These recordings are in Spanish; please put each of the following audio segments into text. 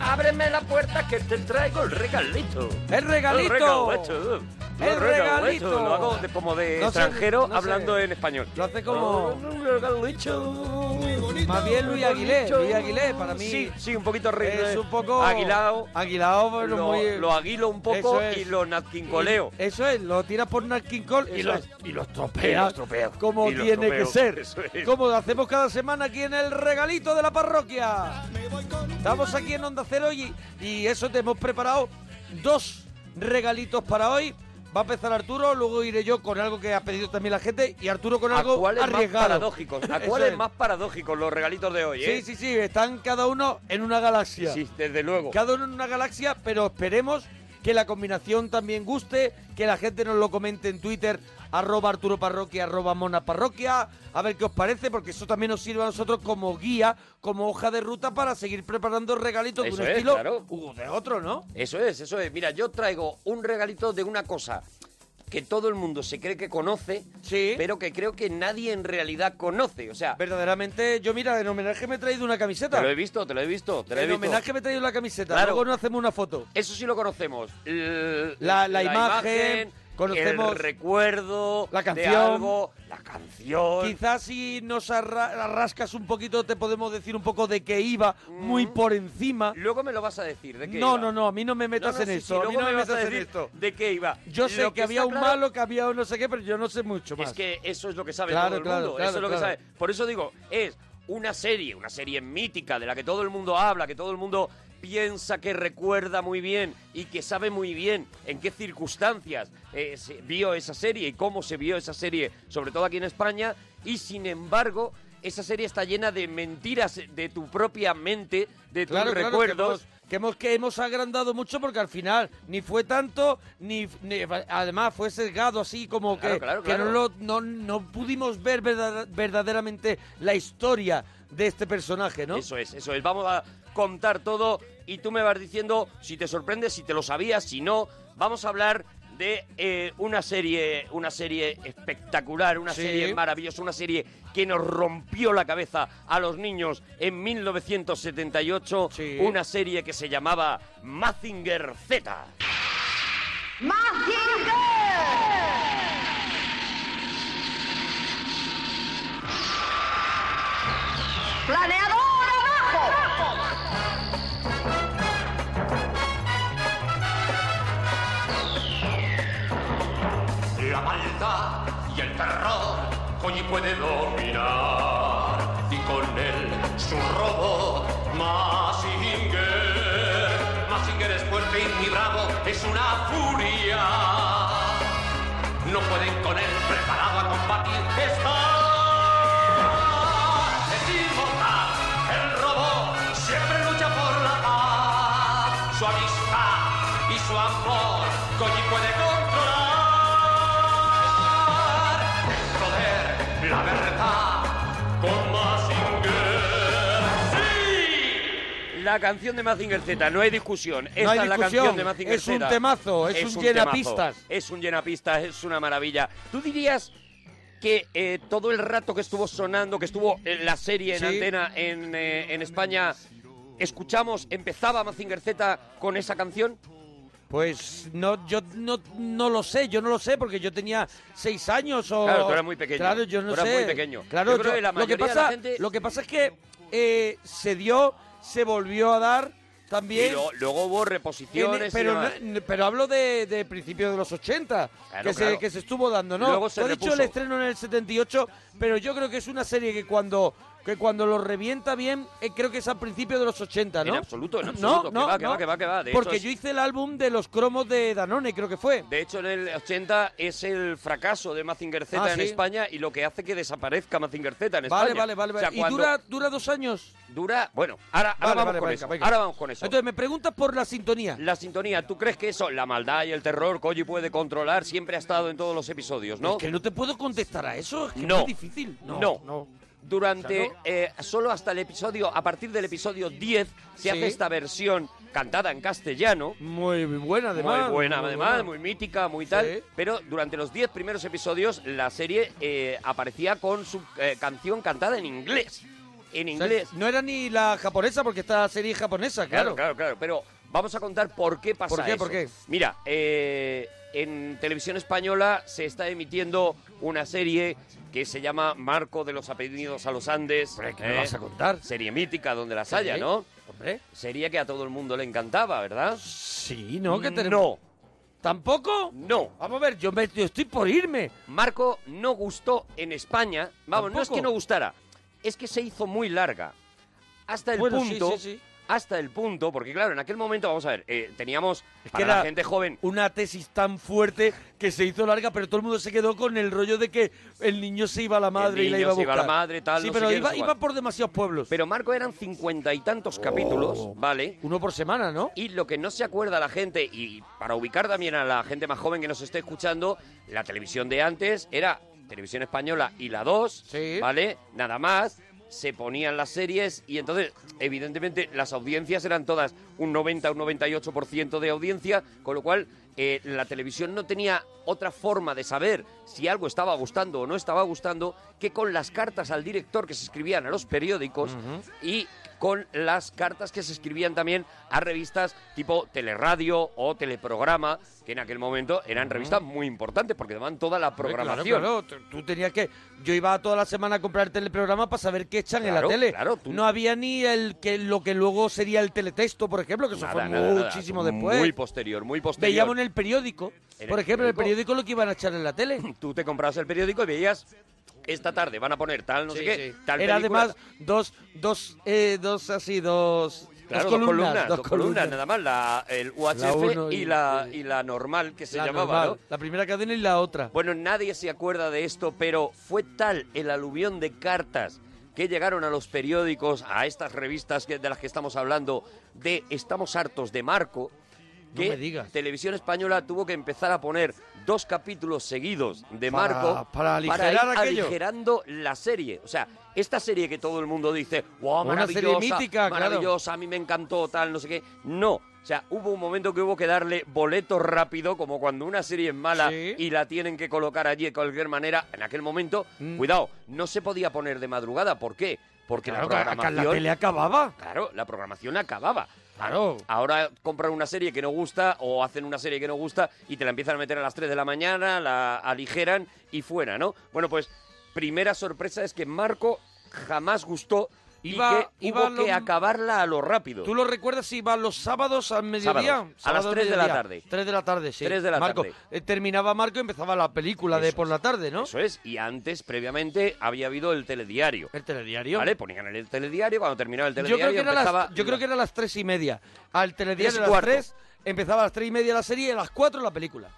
Ábreme la puerta que te traigo el regalito. ¡El regalito! regalito. ¡El regalito! Lo hago de- como de No sé, extranjero sé. hablando en español. Lo hace como- regalito. Más bien Luis Aguilé, Luis Aguilé, para mí Sí, sí, un poquito re- es un poco aguilado. aguilado, pero lo, muy lo aguilo un poco es. y lo nazquincoleo. Eso es, lo tiras por Cole y lo, y lo estropeo. Como Y tiene que ser. Es. Como lo hacemos cada semana aquí en el regalito de la parroquia. Estamos aquí en Onda Cero y, y eso te hemos preparado dos regalitos para hoy. Va a empezar Arturo, luego iré yo con algo que ha pedido también la gente y Arturo con ¿A algo más arriesgado. paradójicos? ¿A cuáles es. más paradójicos los regalitos de hoy, eh? Sí, sí, sí, están cada uno en una galaxia. Sí, desde luego. Cada uno en una galaxia, pero esperemos que la combinación también guste, que la gente nos lo comente en Twitter, arroba Arturo Parroquia, arroba Mona Parroquia, a ver qué os parece, porque eso también nos sirve a nosotros como guía, como hoja de ruta para seguir preparando regalitos Eso de un es, estilo claro. u de otro, ¿no? Eso es, eso es. Mira, yo traigo un regalito de una cosa que todo el mundo se cree que conoce, pero que creo que nadie en realidad conoce. O sea, Verdaderamente, yo mira, en homenaje me he traído una camiseta. te lo he visto, te lo he visto, te lo he En visto. homenaje me he traído la camiseta, Claro. luego nos hacemos una foto. Eso sí lo conocemos. L- La- la imagen, conocemos el recuerdo, la de canción. algo, la canción. Quizás si nos arra- rascas un poquito te podemos decir un poco de qué iba, muy por encima. Luego me lo vas a decir, ¿de qué No, iba? no, no, a mí no me metas No, no, en sí, esto, sí, a mí luego no me, me vas a metas en esto. ¿De qué iba? Yo sé que, había un claro malo, que había un no sé qué, pero yo no sé mucho más. Es que eso es lo que sabe Claro, todo el claro, mundo. eso es lo que sabe. Por eso digo, es una serie, una serie mítica de la que todo el mundo habla, que todo el mundo piensa que recuerda muy bien y que sabe muy bien en qué circunstancias eh, se vio esa serie y cómo se vio esa serie, sobre todo aquí en España, y sin embargo esa serie está llena de mentiras de tu propia mente, de tus Claro, claro, recuerdos. que hemos, que hemos que hemos agrandado mucho porque al final ni fue tanto ni, ni- además fue sesgado así como Claro, que, que no, lo- no no pudimos ver verdad- verdaderamente la historia de este personaje, ¿no? Eso es, eso es. Vamos a contar todo y tú me vas diciendo si te sorprende, si te lo sabías, si no. Vamos a hablar de eh, una serie, una serie espectacular, una Sí. serie maravillosa, una serie que nos rompió la cabeza a los niños en 1978, una serie que se llamaba Mazinger Z. ¡Planeador abajo! Koji puede dominar y con él su robot Mazinger. Mazinger es fuerte y bravo, es una furia. No pueden con él, preparado a combatir está. Es inmortal, el robot siempre lucha por la paz. Su amistad y su amor Koji puede La canción de Mazinger Z, no hay discusión. Esta No hay es la canción de Mazinger es un Z. temazo, es un llenapistas. temazo, Es un llenapistas, es una maravilla. ¿Tú dirías que eh, todo el rato que estuvo sonando, que estuvo en la serie en Sí. antena en, eh, en España, escuchamos, empezaba Mazinger Z con esa canción? Pues no, yo no, no lo sé, yo no lo sé porque yo tenía seis años o... Claro, tú eras muy pequeño, Claro, yo no tú eras sé. muy pequeño. Claro, Yo creo yo- que la lo, que de pasa, la gente- lo que pasa es que eh, se dio, se volvió a dar también... Y lo- luego hubo reposiciones y pero, demás. no- pero hablo de, de principios de los 80, Claro, que, claro. Se, que se estuvo dando, ¿no? Luego se Tú has dicho repuso. el estreno en el 78, pero yo creo que es una serie que cuando que cuando lo revienta bien, eh, creo que es al principio de los 80, ¿no? En absoluto, en No, absoluto. no, que va, que no. va, que va, que va. De Porque hecho, yo hice el álbum de los cromos de Danone, creo que fue. De hecho, en el 80 es el fracaso de Mazinger Z Ah, en ¿sí? España y lo que hace que desaparezca Mazinger Z en España. Vale, vale, vale. O sea. ¿Y cuando- dura, dura dos años? Dura, bueno, ahora, vamos vale, con venga, eso. venga. Ahora vamos con eso. Entonces, me preguntas por la sintonía. La sintonía, ¿tú crees que eso, la maldad y el terror, Koji puede controlar, siempre ha estado en todos los episodios, no? Es que no te puedo contestar a eso, es que No. es difícil. No, No. no. Durante, eh, solo hasta el episodio, a partir del episodio 10, se hace esta versión cantada en castellano. Muy buena, además. muy buena, muy además, buena. muy mítica, muy tal. Sí. Pero durante los 10 primeros episodios, la serie eh, aparecía con su eh, canción cantada en inglés. en O sea, inglés. no era ni la japonesa, porque esta serie es japonesa, Claro, claro. claro, claro. Pero vamos a contar por qué pasa ¿Por qué, eso. por qué? Mira, eh, en televisión española se está emitiendo una serie que se llama Marco de los apellidos a los Andes. Hombre, ¿qué me ¿eh? vas a contar? Serie mítica donde las haya, Sí. ¿no? Hombre. Serie que a todo el mundo le encantaba, ¿verdad? Sí, ¿no? Que tenemos... No, ¿Tampoco? no. Vamos a ver, yo, me, yo estoy por irme. Marco no gustó en España. Vamos, no es ¿Tampoco? que no gustara, es que se hizo muy larga. Hasta el Bueno, sí, punto, sí, sí. Hasta el punto, porque claro, en aquel momento, vamos a ver, eh, teníamos Es que para era la gente joven una tesis tan fuerte que se hizo larga, pero todo el mundo se quedó con el rollo de que el niño se iba a la madre y la niño iba a se iba buscar. a la madre, tal, Sí, no sé pero no iba, sé iba por demasiados pueblos. Pero Marco eran cincuenta y tantos capítulos, Oh. ¿vale? Uno por semana, ¿no? Y lo que no se acuerda la gente, y para ubicar también a la gente más joven que nos esté escuchando, la televisión de antes era televisión española y la 2, Sí. ¿vale? Nada más. Se ponían las series y entonces, evidentemente, las audiencias eran todas un 90, un 98% de audiencia, con lo cual eh, la televisión no tenía otra forma de saber si algo estaba gustando o no estaba gustando que con las cartas al director que se escribían a los periódicos y con las cartas que se escribían también a revistas tipo Teleradio o Teleprograma, que en aquel momento eran revistas muy importantes porque daban toda la programación. Claro, claro, tú- tenías que... Yo iba toda la semana a comprar el teleprograma para saber qué echan en la tele. claro, tú- No había ni el que lo que luego sería el teletexto, por ejemplo, que eso Nada, fue nada, muchísimo después. Muy posterior, muy posterior. Veíamos en el periódico, En por el ejemplo, en el periódico. periódico lo que iban a echar en la tele. Tú te comprabas el periódico y veías esta tarde van a poner tal, no sé qué, sí. tal Era película. además dos, dos, eh, dos así, dos, Claro, dos columnas, dos columnas, nada más, la, el UHF y, y- la, y la normal que se La llamaba, normal, ¿no? La primera cadena y la otra. Bueno, nadie se acuerda de esto, pero fue tal el aluvión de cartas que llegaron a los periódicos, a estas revistas que- de las que estamos hablando, de Estamos hartos de Marco, No que me digas. Televisión Española tuvo que empezar a poner dos capítulos seguidos de Para- Marco para aligerar ir aligerando la serie. O sea, esta serie que todo el mundo dice, wow, Una maravillosa, mítica, claro. maravillosa, a mí me encantó, tal, no sé qué. No. O sea, hubo un momento que hubo que darle boleto rápido, como cuando una serie es mala Sí. y la tienen que colocar allí de cualquier manera. En aquel momento, Mm. cuidado, no se podía poner de madrugada. ¿Por qué? Porque Claro, la programación... la tele acababa. Claro, la programación acababa. Claro. Ahora compran una serie que no gusta o hacen una serie que no gusta y te la empiezan a meter a las 3 de la mañana, la aligeran y fuera, ¿no? Bueno, pues primera sorpresa es que Marco jamás gustó Iba- y que iba hubo que lo- acabarla a lo rápido. ¿Tú lo recuerdas si iba los sábados al mediodía? Sábados, a las Sábado al tres de la tarde. Tres de la tarde, sí. Tres de la Marco, tarde. eh, terminaba Marco y empezaba la película de Eso por es. la tarde, ¿no? Eso es, y antes, previamente, había habido el telediario. El telediario. ¿Vale? Ponían el telediario, cuando terminaba el Yo telediario creo, que era empezaba... las, yo creo que era a las tres y media. Al telediario a las cuarto. tres, empezaba a las tres y media la serie y a las cuatro la película.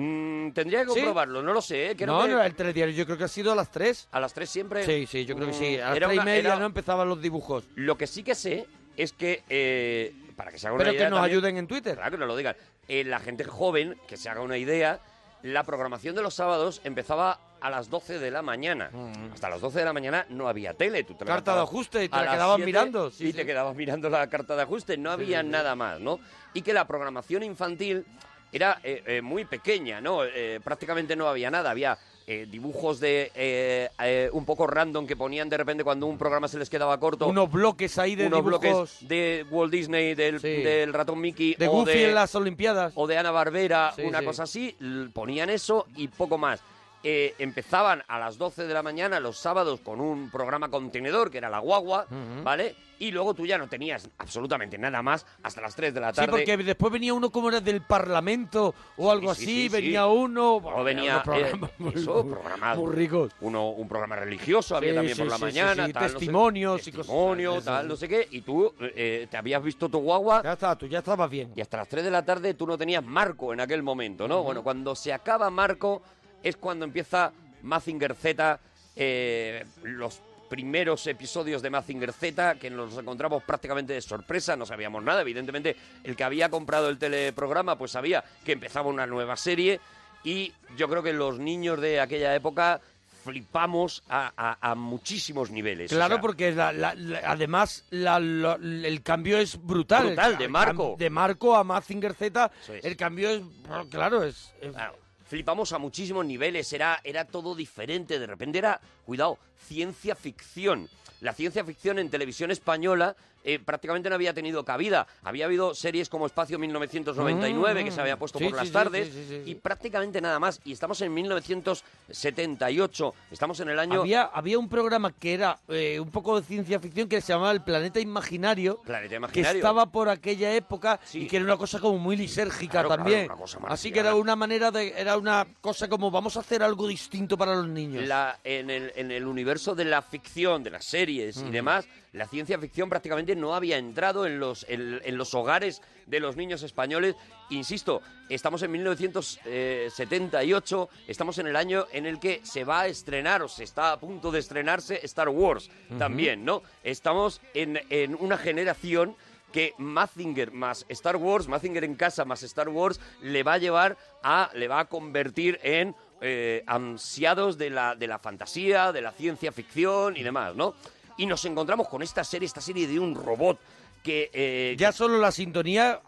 Mm, tendría que comprobarlo, no lo sé. ¿eh? Creo No, que no, el telediario yo creo que ha sido a las tres. A las 3 siempre... Sí, sí, yo creo que sí. A Mm, las era tres y media era- no empezaban los dibujos. Lo que sí que sé es que, eh, para que se haga una Pero idea que nos también- ayuden en Twitter. Claro que nos lo digan. Eh, la gente joven, que se haga una idea, la programación de los sábados empezaba a las 12 de la mañana. Hasta las 12 de la mañana no había tele. Tú te Mm. Carta de ajuste y te la quedabas 7 mirando, sí, y te quedabas mirando la carta de ajuste. No había nada más, ¿no? Y que la programación infantil era eh, eh, muy pequeña, ¿no? Eh, prácticamente no había nada. Había eh, dibujos de eh, eh, un poco random que ponían de repente cuando un programa se les quedaba corto Unos bloques ahí de unos dibujos bloques de Walt Disney, del, Sí. del ratón Mickey de o, Goofy de, en las Olimpiadas. o de Ana Barbera, Sí, una sí. cosa así, ponían eso y poco más. Eh, empezaban a las 12 de la mañana los sábados con un programa contenedor que era La Guagua, Ujú. ¿vale? Y luego tú ya no tenías absolutamente nada más hasta las 3 de la Sí, tarde. porque después venía uno como era del Parlamento o algo sí, así, sí, sí. venía uno... O Bueno, venía unos programas eh, muy- eso, muy- programas muy ricos. Uno, un programa religioso había Sí, también sí, por la sí, sí, mañana, sí, tal, no sé- testimonios y cosas testimonio, así, tal, sí. no sé qué, y tú eh, te habías visto tu guagua Ya está, tú ya estabas bien. y hasta las 3 de la tarde tú no tenías Marco en aquel momento, ¿no? Bueno, cuando se acaba Marco es cuando empieza Mazinger Z, eh, los primeros episodios de Mazinger Z, que nos encontramos prácticamente de sorpresa, no sabíamos nada, evidentemente el que había comprado el teleprograma pues sabía que empezaba una nueva serie y yo creo que los niños de aquella época flipamos a, a- a muchísimos niveles. o Claro, sea, porque la- la- la- además el cambio es brutal. Brutal, El de Marco. De Marco a Mazinger Z, es. el cambio es, claro, es... es- Claro, flipamos a muchísimos niveles, era, era todo diferente, de repente era cuidado, ciencia ficción. La ciencia ficción en televisión española eh, prácticamente no había tenido cabida. Había habido series como Espacio 1999, que se había puesto Sí, por sí, las tardes, sí, y prácticamente nada más. Y estamos en 1978, estamos en el año... Había, había un programa que era eh, un poco de ciencia ficción que se llamaba El Planeta Imaginario. Planeta Que Imaginario. estaba por aquella época y que era una cosa como muy lisérgica Claro, también. Así que era una manera de. Era una cosa como vamos a hacer algo distinto para los niños. La- en, el, en el universo de la ficción, de las series y demás, la ciencia ficción prácticamente no había entrado en los, en, en los hogares de los niños españoles. Insisto, estamos en 1978, estamos en el año en el que se va a estrenar o se está a punto de estrenarse Star Wars también, ¿no? Estamos en, en una generación que Mazinger más Star Wars, Mazinger en casa más Star Wars, le va a llevar a, le va a convertir en eh, ansiados de la, de la fantasía, de la ciencia ficción y demás, ¿no? Y nos encontramos con esta serie, esta serie de un robot que... eh, Ya solo la sintonía,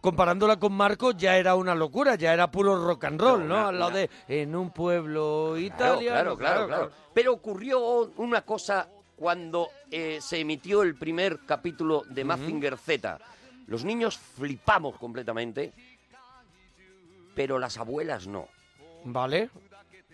comparándola con Marco, ya era una locura, ya era puro rock and roll, No, Al lado una- de en un pueblo italiano. claro, claro, claro. Pero ocurrió una cosa cuando eh, se emitió el primer capítulo de Mazinger Z. Los niños flipamos completamente, pero las abuelas no. Vale.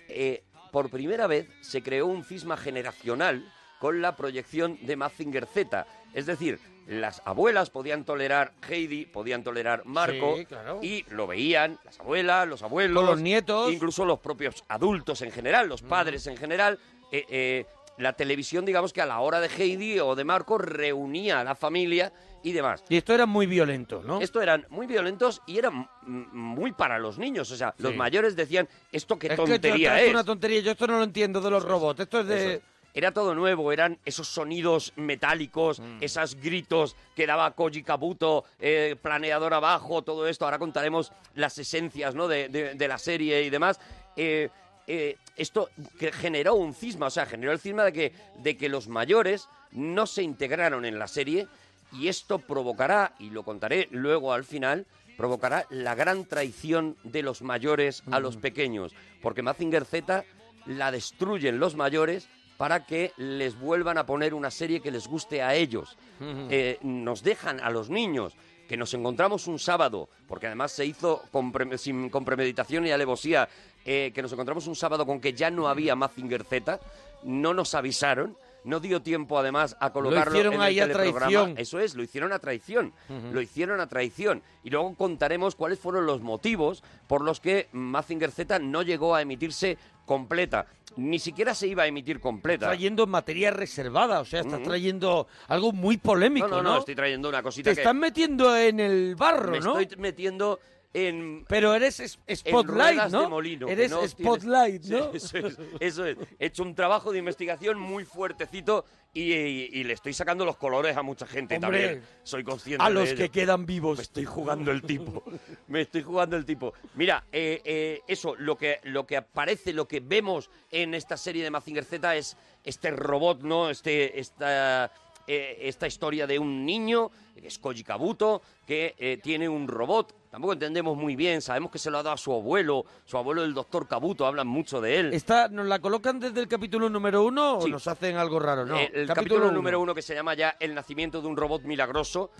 Eh, por primera vez se creó un cisma generacional con la proyección de Mazinger Z. Es decir, las abuelas podían tolerar Heidi, podían tolerar Marco, Sí, claro. y lo veían las abuelas, los abuelos, Con los nietos. incluso los propios adultos en general, los padres en general. Eh, eh, la televisión, digamos que a la hora de Heidi o de Marco reunía a la familia y demás. Y esto era muy violento, ¿no? Esto eran muy violentos y eran mm, muy para los niños. O sea, los mayores decían, ¿esto qué es que tontería esto es? una tontería. Yo esto no lo entiendo de los robots. Esto es de. Eso. Era todo nuevo, eran esos sonidos metálicos, Mm. esos gritos que daba Koji Kabuto, eh, planeador abajo, todo esto. Ahora contaremos las esencias ¿no? de, de- de la serie y demás. Eh, eh, esto que generó un cisma, o sea, generó el cisma de que, de que los mayores no se integraron en la serie y esto provocará, y lo contaré luego al final, provocará la gran traición de los mayores a los pequeños, porque Mazinger Z la destruyen los mayores para que les vuelvan a poner una serie que les guste a ellos. Eh, nos dejan a los niños que nos encontramos un sábado, porque además se hizo con pre- sin, con premeditación y alevosía, eh, que nos encontramos un sábado con que ya no había Mazinger Z, no nos avisaron, no dio tiempo además a colocarlo hicieron en el ahí a teleprograma. traición. Eso es, lo hicieron a traición, lo hicieron a traición. Y luego contaremos cuáles fueron los motivos por los que Mazinger Z no llegó a emitirse completa. Ni siquiera se iba a emitir completa. trayendo materia reservada, o sea, estás trayendo algo muy polémico, no, ¿no? no, no, estoy trayendo una cosita Te que están metiendo en el barro, me ¿no? estoy metiendo en Pero eres es- spotlight, ¿no? de molino. eres no tienes- spotlight, Sí, ¿no? eso, es, eso es. He hecho un trabajo de investigación muy fuertecito y, y- y le estoy sacando los colores a mucha gente Hombre, también. Soy consciente A de los ello. que quedan vivos. Me estoy jugando el tipo. Me estoy jugando el tipo. Mira, eh, eh, eso, lo que, lo que aparece, lo que vemos en esta serie de Mazinger Z es este robot, ¿no? Este, esta, eh, esta historia de un niño, que es Koji Kabuto, que eh, tiene un robot. Tampoco entendemos muy bien, sabemos que se lo ha dado a su abuelo, su abuelo el doctor Kabuto, hablan mucho de él. Esta, ¿Nos la colocan desde el capítulo número uno o nos hacen algo raro? No, Eh, el capítulo, uno. número uno que se llama ya El nacimiento de un robot milagroso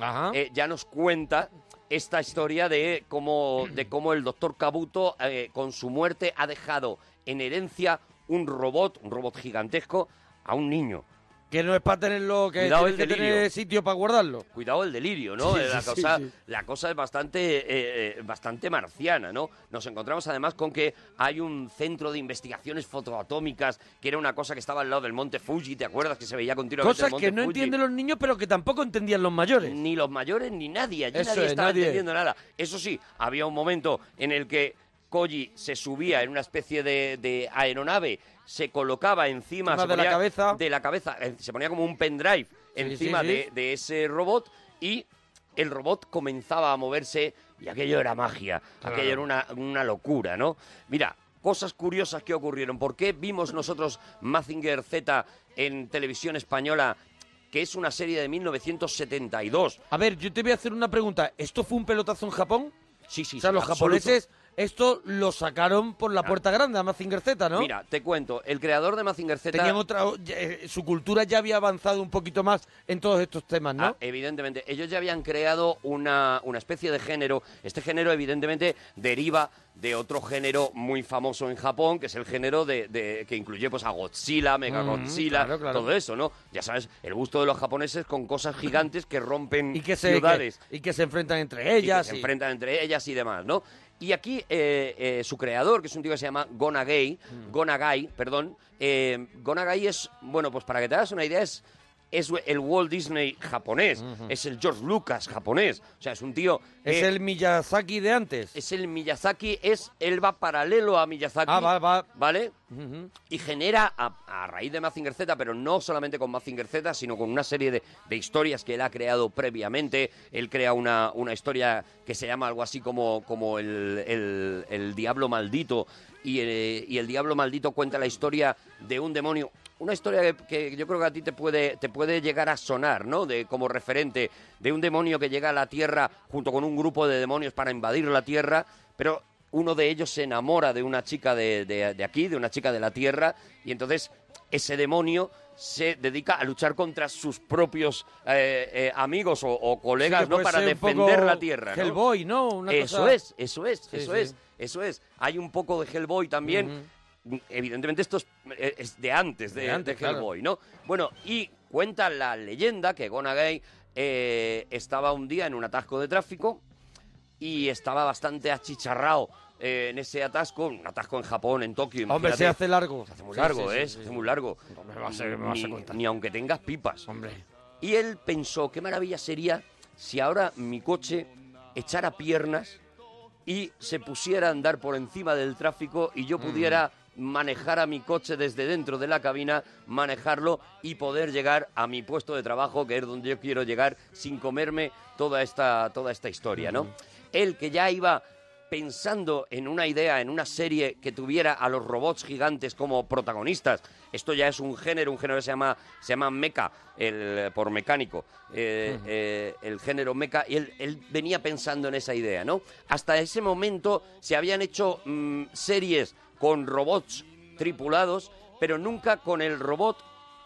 ya nos cuenta esta historia de cómo, de cómo el doctor Kabuto con su muerte ha dejado en herencia un robot, un robot gigantesco, a un niño. Que no es para tenerlo, que Cuidado el que tener delirio. sitio para guardarlo. Cuidado el delirio, ¿no? Sí, Eh, la, sí, cosa, sí. la cosa es bastante, eh, eh, bastante marciana, ¿no? Nos encontramos además con que hay un centro de investigaciones fotoatómicas, que era una cosa que estaba al lado del monte Fuji, ¿te acuerdas? Que se veía continuamente el Cosas monte que no Fuji. entienden los niños, pero que tampoco entendían los mayores. Ni los mayores ni nadie. Allí Eso nadie es, estaba nadie. entendiendo nada. Eso sí, había un momento en el que Koji se subía en una especie de, de aeronave, se colocaba encima, se de la cabeza. de la cabeza, eh, se ponía como un pendrive encima sí, De, sí. de ese robot y el robot comenzaba a moverse y aquello era magia, aquello era una, una locura, ¿no? Mira, cosas curiosas que ocurrieron. ¿Por qué vimos nosotros Mazinger Z en televisión española, que es una serie de 1972? A ver, yo te voy a hacer una pregunta. ¿Esto fue un pelotazo en Japón? Sí, sí, o sea, sí, los absoluto. japoneses esto lo sacaron por la puerta grande a Mazinger Z, ¿no? Mira, te cuento, el creador de Mazinger Z... Tenían otra, eh, su cultura ya había avanzado un poquito más en todos estos temas, ¿no? Ah, evidentemente, ellos ya habían creado una, una especie de género. Este género, evidentemente, deriva de otro género muy famoso en Japón, que es el género de, de- que incluye pues a Godzilla, Mega Mm, Godzilla, claro, claro. todo eso, ¿no? Ya sabes, el gusto de los japoneses con cosas gigantes que rompen y que se ciudades. que- y que se enfrentan entre y que ellas. se y- enfrentan entre ellas y demás, ¿no? Y aquí eh, eh, su creador, que es un tío que se llama Gonagai, Mm. Gonagai, perdón, eh, Gonagai es, bueno, pues para que te hagas una idea, es, es el Walt Disney japonés, es el George Lucas japonés, o sea, es un tío... Es el Miyazaki de antes. es el Miyazaki, es él va paralelo a Miyazaki, Ah, va, va. ¿vale? Y genera, a, a raíz de Mazinger Z, pero no solamente con Mazinger Z, sino con una serie de, de historias que él ha creado previamente. Él crea una, una historia que se llama algo así como, como el, el- el Diablo Maldito. Y, eh, y el Diablo Maldito cuenta la historia de un demonio. Una historia que, que yo creo que a ti te puede, te puede llegar a sonar, ¿no? De, como referente de un demonio que llega a la Tierra junto con un grupo de demonios para invadir la Tierra, pero uno de ellos se enamora de una chica de, de- de aquí, de una chica de la Tierra, y entonces ese demonio se dedica a luchar contra sus propios eh, eh, amigos o, o colegas, Sí, ¿no? Para defender la Tierra, ¿no? Hellboy, ¿no? Una eso cosa- es, eso es, Sí, eso sí. es, eso es. Hay un poco de Hellboy también. Evidentemente esto es, eh, es de antes de, De antes, de claro. Hellboy, ¿no? Bueno, y cuenta la leyenda que Gonagai eh, estaba un día en un atasco de tráfico y estaba bastante achicharrado eh, en ese atasco, un atasco en Japón, en Tokio. Hombre, se hace largo. Se hace muy Sí, largo, sí, ¿eh? sí, Se hace muy largo. me vas a- me vas a contar. ni aunque tengas pipas. Hombre. Y él pensó, qué maravilla sería si ahora mi coche echara piernas y se pusiera a andar por encima del tráfico y yo Mm. pudiera a mi coche desde dentro de la cabina, manejarlo y poder llegar a mi puesto de trabajo, que es donde yo quiero llegar, sin comerme toda esta, toda esta historia, ¿no? Él que ya iba pensando en una idea, en una serie que tuviera a los robots gigantes como protagonistas. Esto ya es un género, un género que se llama, se llama mecha, el, por mecánico, eh, eh, el género mecha, y él, él venía pensando en esa idea, ¿no? Hasta ese momento se habían hecho mm, series con robots tripulados, pero nunca con el robot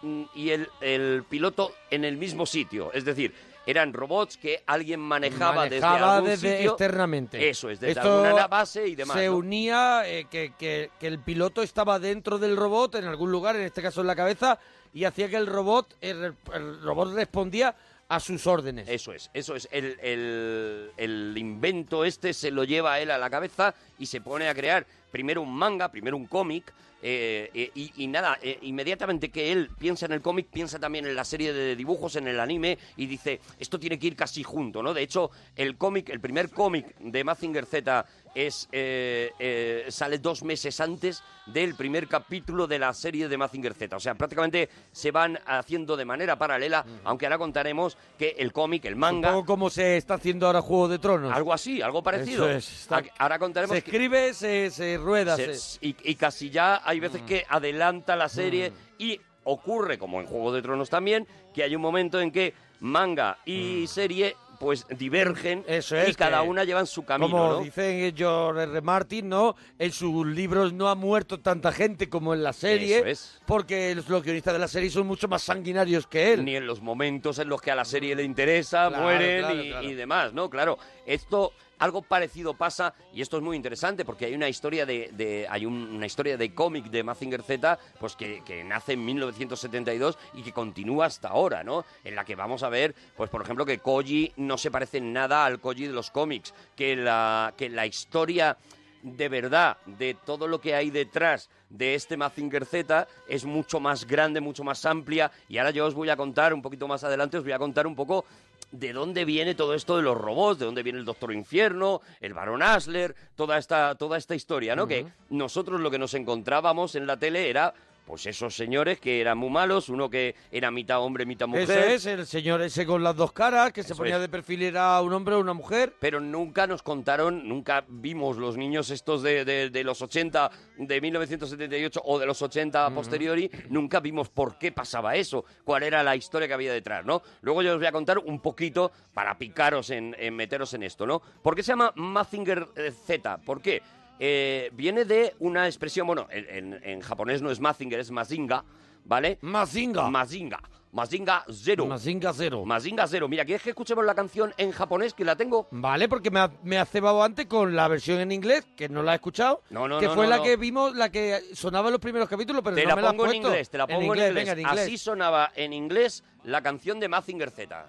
mm, y el, el piloto en el mismo sitio. Es decir, eran robots que alguien manejaba, desde Manejaba algún desde sitio. externamente. Eso es, desde Esto alguna base y demás. Se ¿no? unía eh, que, que- que el piloto estaba dentro del robot, en algún lugar, en este caso en la cabeza, y hacía que el robot, el, el robot respondía a sus órdenes. Eso es, eso es. El, el- el invento este se lo lleva a él a la cabeza y se pone a crear primero un manga, primero un cómic. eh, eh, y, y nada, eh, inmediatamente que él piensa en el cómic, piensa también en la serie de dibujos, en el anime, y dice, esto tiene que ir casi junto, ¿no? De hecho, el cómic, el primer cómic de Mazinger Z es, eh, sale dos meses antes del primer capítulo de la serie de Mazinger Z. O sea, prácticamente se van haciendo de manera paralela, aunque ahora contaremos que el cómic, el manga, poco como se está haciendo ahora Juego de Tronos. algo así, algo parecido. Es, está- Ahora contaremos escribe, se, se rueda. se- se- y, y casi ya hay veces Mm. que adelanta la serie y ocurre, como en Juego de Tronos también, que hay un momento en que manga y serie pues divergen Mm. Y cada una llevan su camino, Como ¿no? dice George R. Martin, ¿no? En sus libros no ha muerto tanta gente como en la serie, Eso es. porque los, los guionistas de la serie son mucho más sanguinarios que él. Ni en los momentos en los que a la serie le interesa, Claro, mueren claro, y, claro. y demás, ¿no? Claro, esto algo parecido pasa y esto es muy interesante porque hay una historia de, hay un- una historia de cómic de Mazinger Z, pues que, que nace en 1972 y que continúa hasta ahora, ¿no? En la que vamos a ver, pues por ejemplo que Koji no se parece en nada al Koji de los cómics, que la que la historia de verdad de todo lo que hay detrás de este Mazinger Z es mucho más grande, mucho más amplia y ahora yo os voy a contar un poquito más adelante, os voy a contar un poco de dónde viene todo esto de los robots, de dónde viene el Doctor Infierno, el Barón Asler, toda esta, toda esta historia, ¿no? Que nosotros lo que nos encontrábamos en la tele era pues esos señores que eran muy malos, uno que era mitad hombre, mitad mujer. Ese es el señor ese con las dos caras, que se Eso ponía es. de perfil era un hombre o una mujer. pero nunca nos contaron, nunca vimos los niños estos de, de- de los 80, de 1978 o de los 80 a posteriori, nunca vimos por qué pasaba eso, cuál era la historia que había detrás, ¿no? Luego yo os voy a contar un poquito para picaros en, en meteros en esto, ¿no? ¿Por qué se llama Mazinger eh, Z? ¿Por qué? Eh, viene de una expresión, bueno, en, en- en japonés no es Mazinger, es Mazinga, ¿vale? Mazinga. Mazinga. Mazinga Zero. Mazinga Zero. Mazinga Zero. Mira, ¿quieres que escuchemos la canción en japonés que la tengo? Vale, porque me ha, me ha cebado antes con la versión en inglés, que no la he escuchado, No, no, que no, fue no, la no. que vimos, la que sonaba en los primeros capítulos, pero Te no la me la has pongo en inglés, te la pongo en inglés. venga, en inglés. Así sonaba en inglés la canción de Mazinger Z.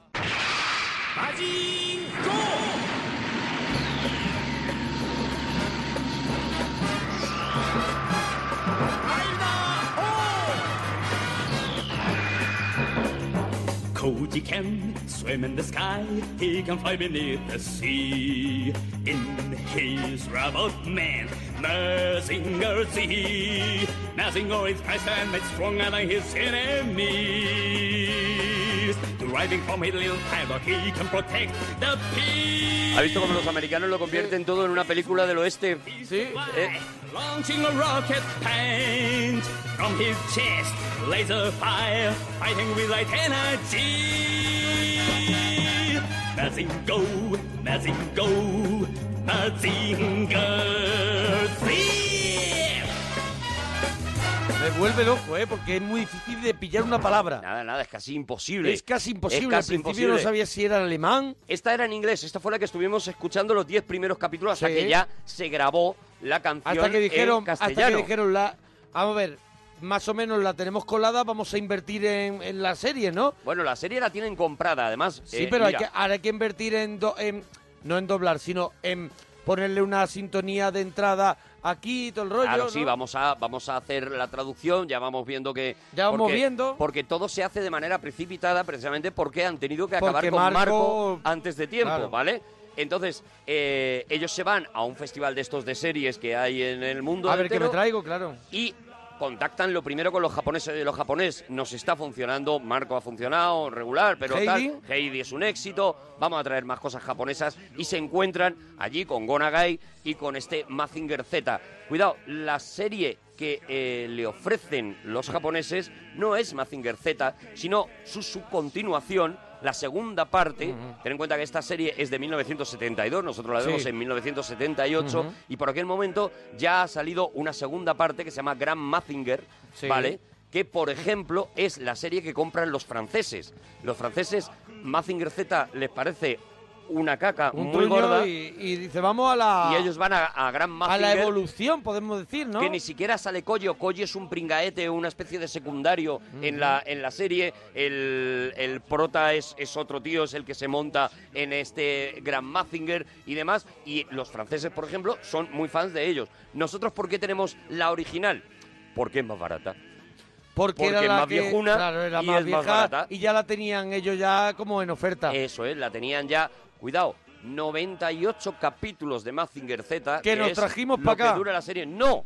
Koji can swim in the sky, he can fly beneath the sea. In his robot man, Mazinger Z. Mazinger is faster and much stronger than his enemies. ¿Ha visto cómo los americanos lo convierten todo en una película del oeste? Sí. Eh, Launching a rocket Me vuelve loco, ¿eh? Porque es muy difícil de pillar una palabra. nada, nada, es casi imposible. Es casi imposible. Es casi Al principio no sabía si era alemán. Esta era en inglés, esta fue la que estuvimos escuchando los 10 primeros capítulos hasta Sí. que ya se grabó la canción Hasta que dijeron, en hasta castellano. que dijeron la. Vamos a ver, más o menos la tenemos colada, vamos a invertir en, en la serie, ¿no? Bueno, la serie la tienen comprada, además. Sí, eh, pero hay mira, que, ahora hay que invertir en, do- en- no en doblar, sino en ponerle una sintonía de entrada aquí todo el rollo. Claro, sí, ¿no? vamos a, vamos a hacer la traducción, ya vamos viendo que... Ya vamos porque, viendo. Porque todo se hace de manera precipitada precisamente porque han tenido que Porque acabar con Marco- Marco, antes de tiempo, Claro. ¿vale? Entonces, eh, ellos se van a un festival de estos de series que hay en el mundo A ver qué me entero traigo, claro. y contactan lo primero con los japoneses. Los japonés nos está funcionando, Marco ha funcionado regular, pero Heidi. tal. Heidi es un éxito, vamos a traer más cosas japonesas y se encuentran allí con Gonagai y con este Mazinger Z. Cuidado, la serie que eh, le ofrecen los japoneses no es Mazinger Z, sino su subcontinuación, la segunda parte. Ten en cuenta que esta serie es de 1972, nosotros la vemos Sí. en 1978 Ujú. y por aquel momento ya ha salido una segunda parte que se llama Grand Mazinger, Sí. ¿vale? Que, por ejemplo, es la serie que compran los franceses. Los franceses, Mazinger Z les parece una caca Un muy gorda y, y dice, vamos a la, y ellos van a, a Grand a la evolución, podemos decir, ¿no? que ni siquiera sale Koyo. Koyo es un pringaete, una especie de secundario en, la, en la serie. El, el prota es, es otro tío, es el que se monta en este Grand Mazinger y demás. Y los franceses, por ejemplo, son muy fans de ellos. Nosotros, ¿por qué tenemos la original? Porque es más barata. porque, porque era es la más que, viejuna claro, era y más es más vieja barata. y ya la tenían ellos ya como en oferta. Eso es, la tenían ya. Cuidado, 98 capítulos de Mazinger Z. Que nos es trajimos lo pa' acá. que dura la serie. No.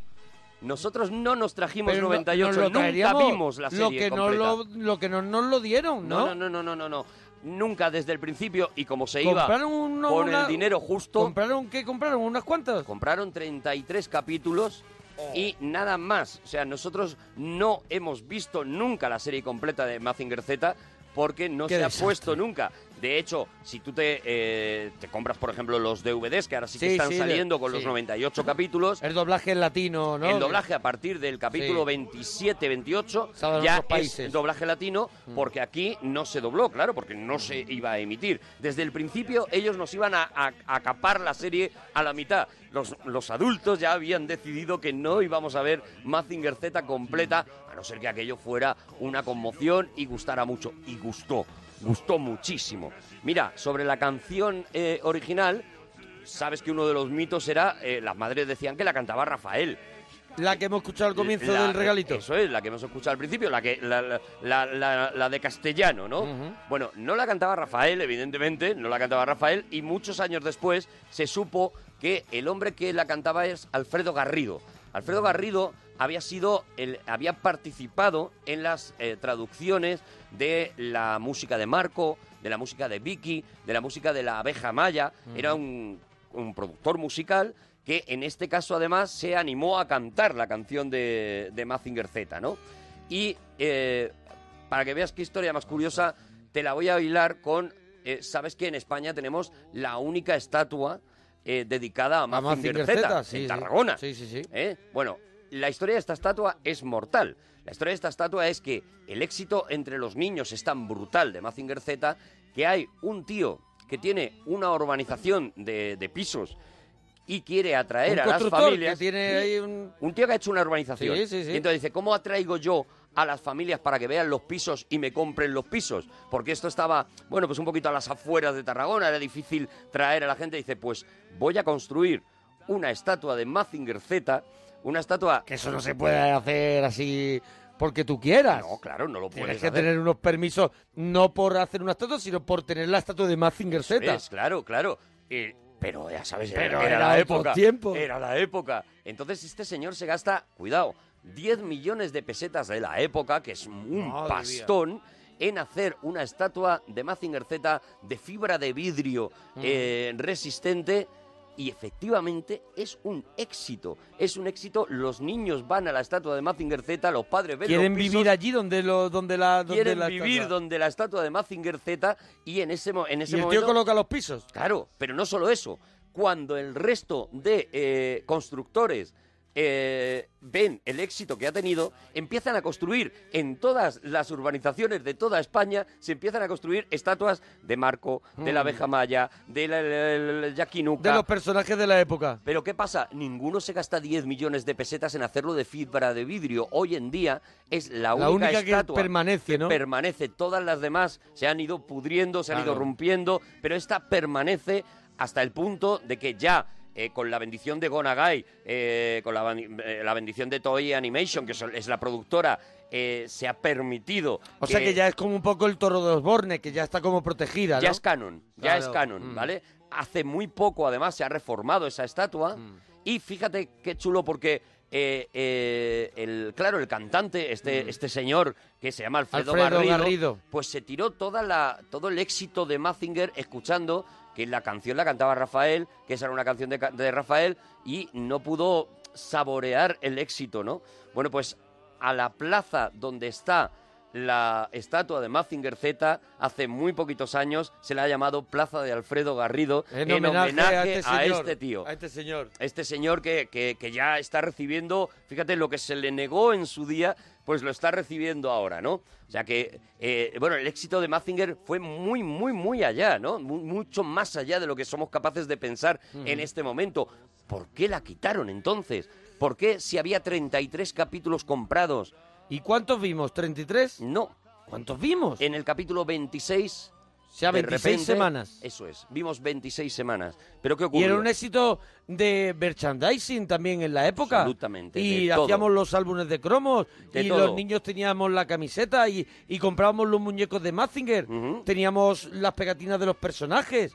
Nosotros no nos trajimos Pero no- 98, nos lo nunca vimos la serie lo que no lo, lo que no nos lo dieron, ¿no? No, no, no, no, no, no. Nunca desde el principio y como se Compraron iba uno- con una- el dinero justo, ¿Compraron qué compraron? ¿Unas cuantas? compraron 33 capítulos Oh. y nada más. O sea, nosotros no hemos visto nunca la serie completa de Mazinger Z porque no Qué se desastre. ha puesto nunca. De hecho, si tú te, eh, te compras, por ejemplo, los DVDs, que ahora sí que Sí, están sí, de- saliendo con los sí. 98 capítulos, El doblaje en latino, ¿no? el doblaje a partir del capítulo Sí. 27-28 Estaba en ya otros países. Mm. es doblaje latino porque aquí no se dobló, claro, porque no se iba a emitir. Desde el principio ellos nos iban a, a- a capar la serie a la mitad. Los, los adultos ya habían decidido que no íbamos a ver Mazinger Z completa, a no ser que aquello fuera una conmoción y gustara mucho. Y gustó, gustó muchísimo. Mira, sobre la canción eh, original, sabes que uno de los mitos era, eh, las madres decían que la cantaba Rafael. La que hemos escuchado al comienzo La- del regalito. Eso es, la que hemos escuchado al principio, la, que, la, la- la- de castellano, ¿no? Bueno, no la cantaba Rafael, evidentemente, no la cantaba Rafael, y muchos años después se supo que el hombre que la cantaba es Alfredo Garrido. Alfredo Garrido había sido, el, había participado en las eh, traducciones de la música de Marco, de la música de Vicky, de la música de la abeja maya. Era un, un productor musical que en este caso además se animó a cantar la canción de, de Mazinger Z, ¿no? Y eh, para que veas qué historia más curiosa, te la voy a hilar con... eh, Sabes que en España tenemos la única estatua eh, dedicada a Mazinger Z, sí, en. Tarragona. Sí, sí, sí. Bueno, la historia de esta estatua es mortal. La historia de esta estatua es que el éxito entre los niños es tan brutal de Mazinger Z que hay un tío que tiene una urbanización de, de pisos y quiere atraer Un a las familias. que tiene Sí. ahí un... Un tío que ha hecho una urbanización. Sí, sí, sí. Y entonces dice, ¿cómo atraigo yo a las familias para que vean los pisos y me compren los pisos? Porque esto estaba, bueno, pues un poquito a las afueras de Tarragona, era difícil traer a la gente. Dice, pues voy a construir una estatua de Mazinger Z, una estatua... Que eso no se puede hacer así porque tú quieras. No, claro, no lo Tienes puedes que hacer. tener unos permisos, no por hacer una estatua, sino por tener la estatua de Mazinger Z. Es, claro, claro. Eh, pero ya sabes, era, Pero era era la época. tiempo. Era la época. Entonces este señor se gasta, cuidado, 10 millones de pesetas de la época, que es un Madre pastón, en hacer una estatua de Mazinger Z de fibra de vidrio Mm. eh, resistente. Y efectivamente es un éxito. Es un éxito. Los niños van a la estatua de Mazinger Z, los padres ven Quieren los pisos, vivir allí donde, lo, donde la donde quieren la vivir estatua. donde la estatua de Mazinger Z y en ese, en ese Y el momento... tío coloca los pisos. Claro, pero no solo eso. Cuando el resto de eh, constructores eh, ven el éxito que ha tenido, empiezan a construir en todas las urbanizaciones de toda España, se empiezan a construir estatuas de Marco, de la Mm. abeja maya, de la, la- la- la Yaquinuca. De los personajes de la época. Pero ¿qué pasa? Ninguno se gasta 10 millones de pesetas en hacerlo de fibra de vidrio. Hoy en día es la única, La única que estatua permanece, ¿no? permanece. Todas las demás se han ido pudriendo, se han Claro. ido rompiendo, pero esta permanece hasta el punto de que ya eh, con la bendición de Gonagai, eh, con la, eh, la bendición de Toei Animation, que es la productora, eh, se ha permitido... O sea que ya es como un poco el toro de Osborne, que ya está como protegida, ¿no? Ya es canon, ya Claro. es canon, Mm. ¿vale? Hace muy poco, además, se ha reformado esa estatua. Mm. Y fíjate qué chulo, porque, eh, eh, el, claro, el cantante, este, este señor que se llama Alfredo, Mm. Alfredo Garrido, Garrido. pues se tiró toda la, todo el éxito de Mazinger escuchando que la canción la cantaba Rafael, que esa era una canción de, de Rafael, y no pudo saborear el éxito, ¿no? Bueno, pues a la plaza donde está la estatua de Mazinger Z, hace muy poquitos años se la ha llamado Plaza de Alfredo Garrido En homenaje a este señor, este tío. a este señor. Este señor que, que- que ya está recibiendo, fíjate, lo que se le negó en su día, pues lo está recibiendo ahora, ¿no? O sea que, eh, bueno, el éxito de Mazinger fue muy, muy, muy allá, ¿no? Mu- mucho más allá de lo que somos capaces de pensar en este momento. ¿Por qué la quitaron entonces? ¿Por qué si había 33 capítulos comprados? ¿Y cuántos vimos? ¿33? No. ¿Cuántos vimos? En el capítulo 26... O sea, de 26 repente- semanas. Eso es, vimos 26 semanas. ¿Pero qué Y ocurrió? era un éxito de merchandising también en la época. Absolutamente, Y todo. hacíamos los álbumes de cromos. De y todo. los niños teníamos la camiseta y, y comprábamos los muñecos de Mazinger. Teníamos las pegatinas de los personajes.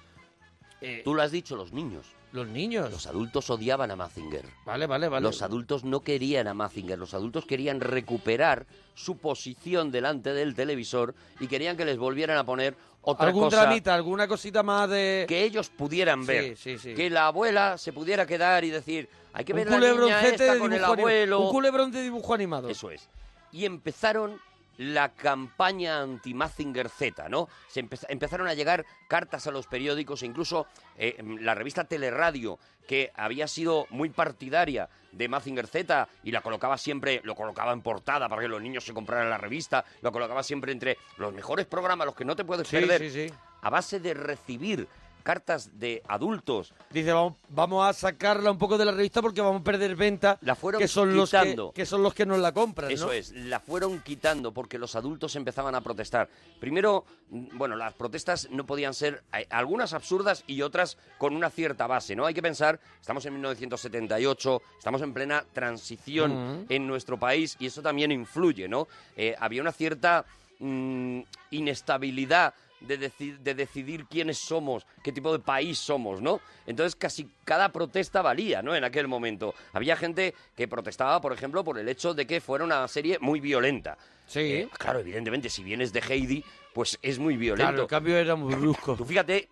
Tú lo has dicho, los niños. Los niños. Los adultos odiaban a Mazinger. Vale, vale, vale. Los adultos no querían a Mazinger, los adultos querían recuperar su posición delante del televisor y querían que les volvieran a poner otra Algún cosa dramita, alguna cosita más de... que ellos pudieran ver. sí, sí. Que la abuela se pudiera quedar y decir, hay que un ver la niña esta con el abuelo. Un culebrón de dibujo animado. Eso es. Y empezaron la campaña anti-Mazinger Z, ¿no? Se empe- empezaron a llegar cartas a los periódicos e incluso eh, la revista Teleradio, que había sido muy partidaria de Mazinger Z y la colocaba siempre, lo colocaba en portada para que los niños se compraran la revista, lo colocaba siempre entre los mejores programas, los que no te puedes Sí, perder. sí, sí. A base de recibir cartas de adultos Dice, vamos, vamos a sacarla un poco de la revista porque vamos a perder venta. La fueron que son los que, quitando. que son los que nos la compran, Eso ¿no? es, la fueron quitando porque los adultos empezaban a protestar. Primero, mm, bueno, las protestas no podían ser eh, algunas absurdas y otras con una cierta base, ¿no? Hay que pensar, estamos en 1978, estamos en plena transición en nuestro país y eso también influye, ¿no? Eh, había una cierta mm, inestabilidad de, deci- de decidir quiénes somos, qué tipo de país somos, ¿no? Entonces casi cada protesta valía, ¿no? En aquel momento. Había gente que protestaba, por ejemplo, por el hecho de que fuera una serie muy violenta. Sí. Eh, claro, evidentemente, si vienes de Heidi, pues es muy violento. Claro, el cambio era muy brusco. Tú fíjate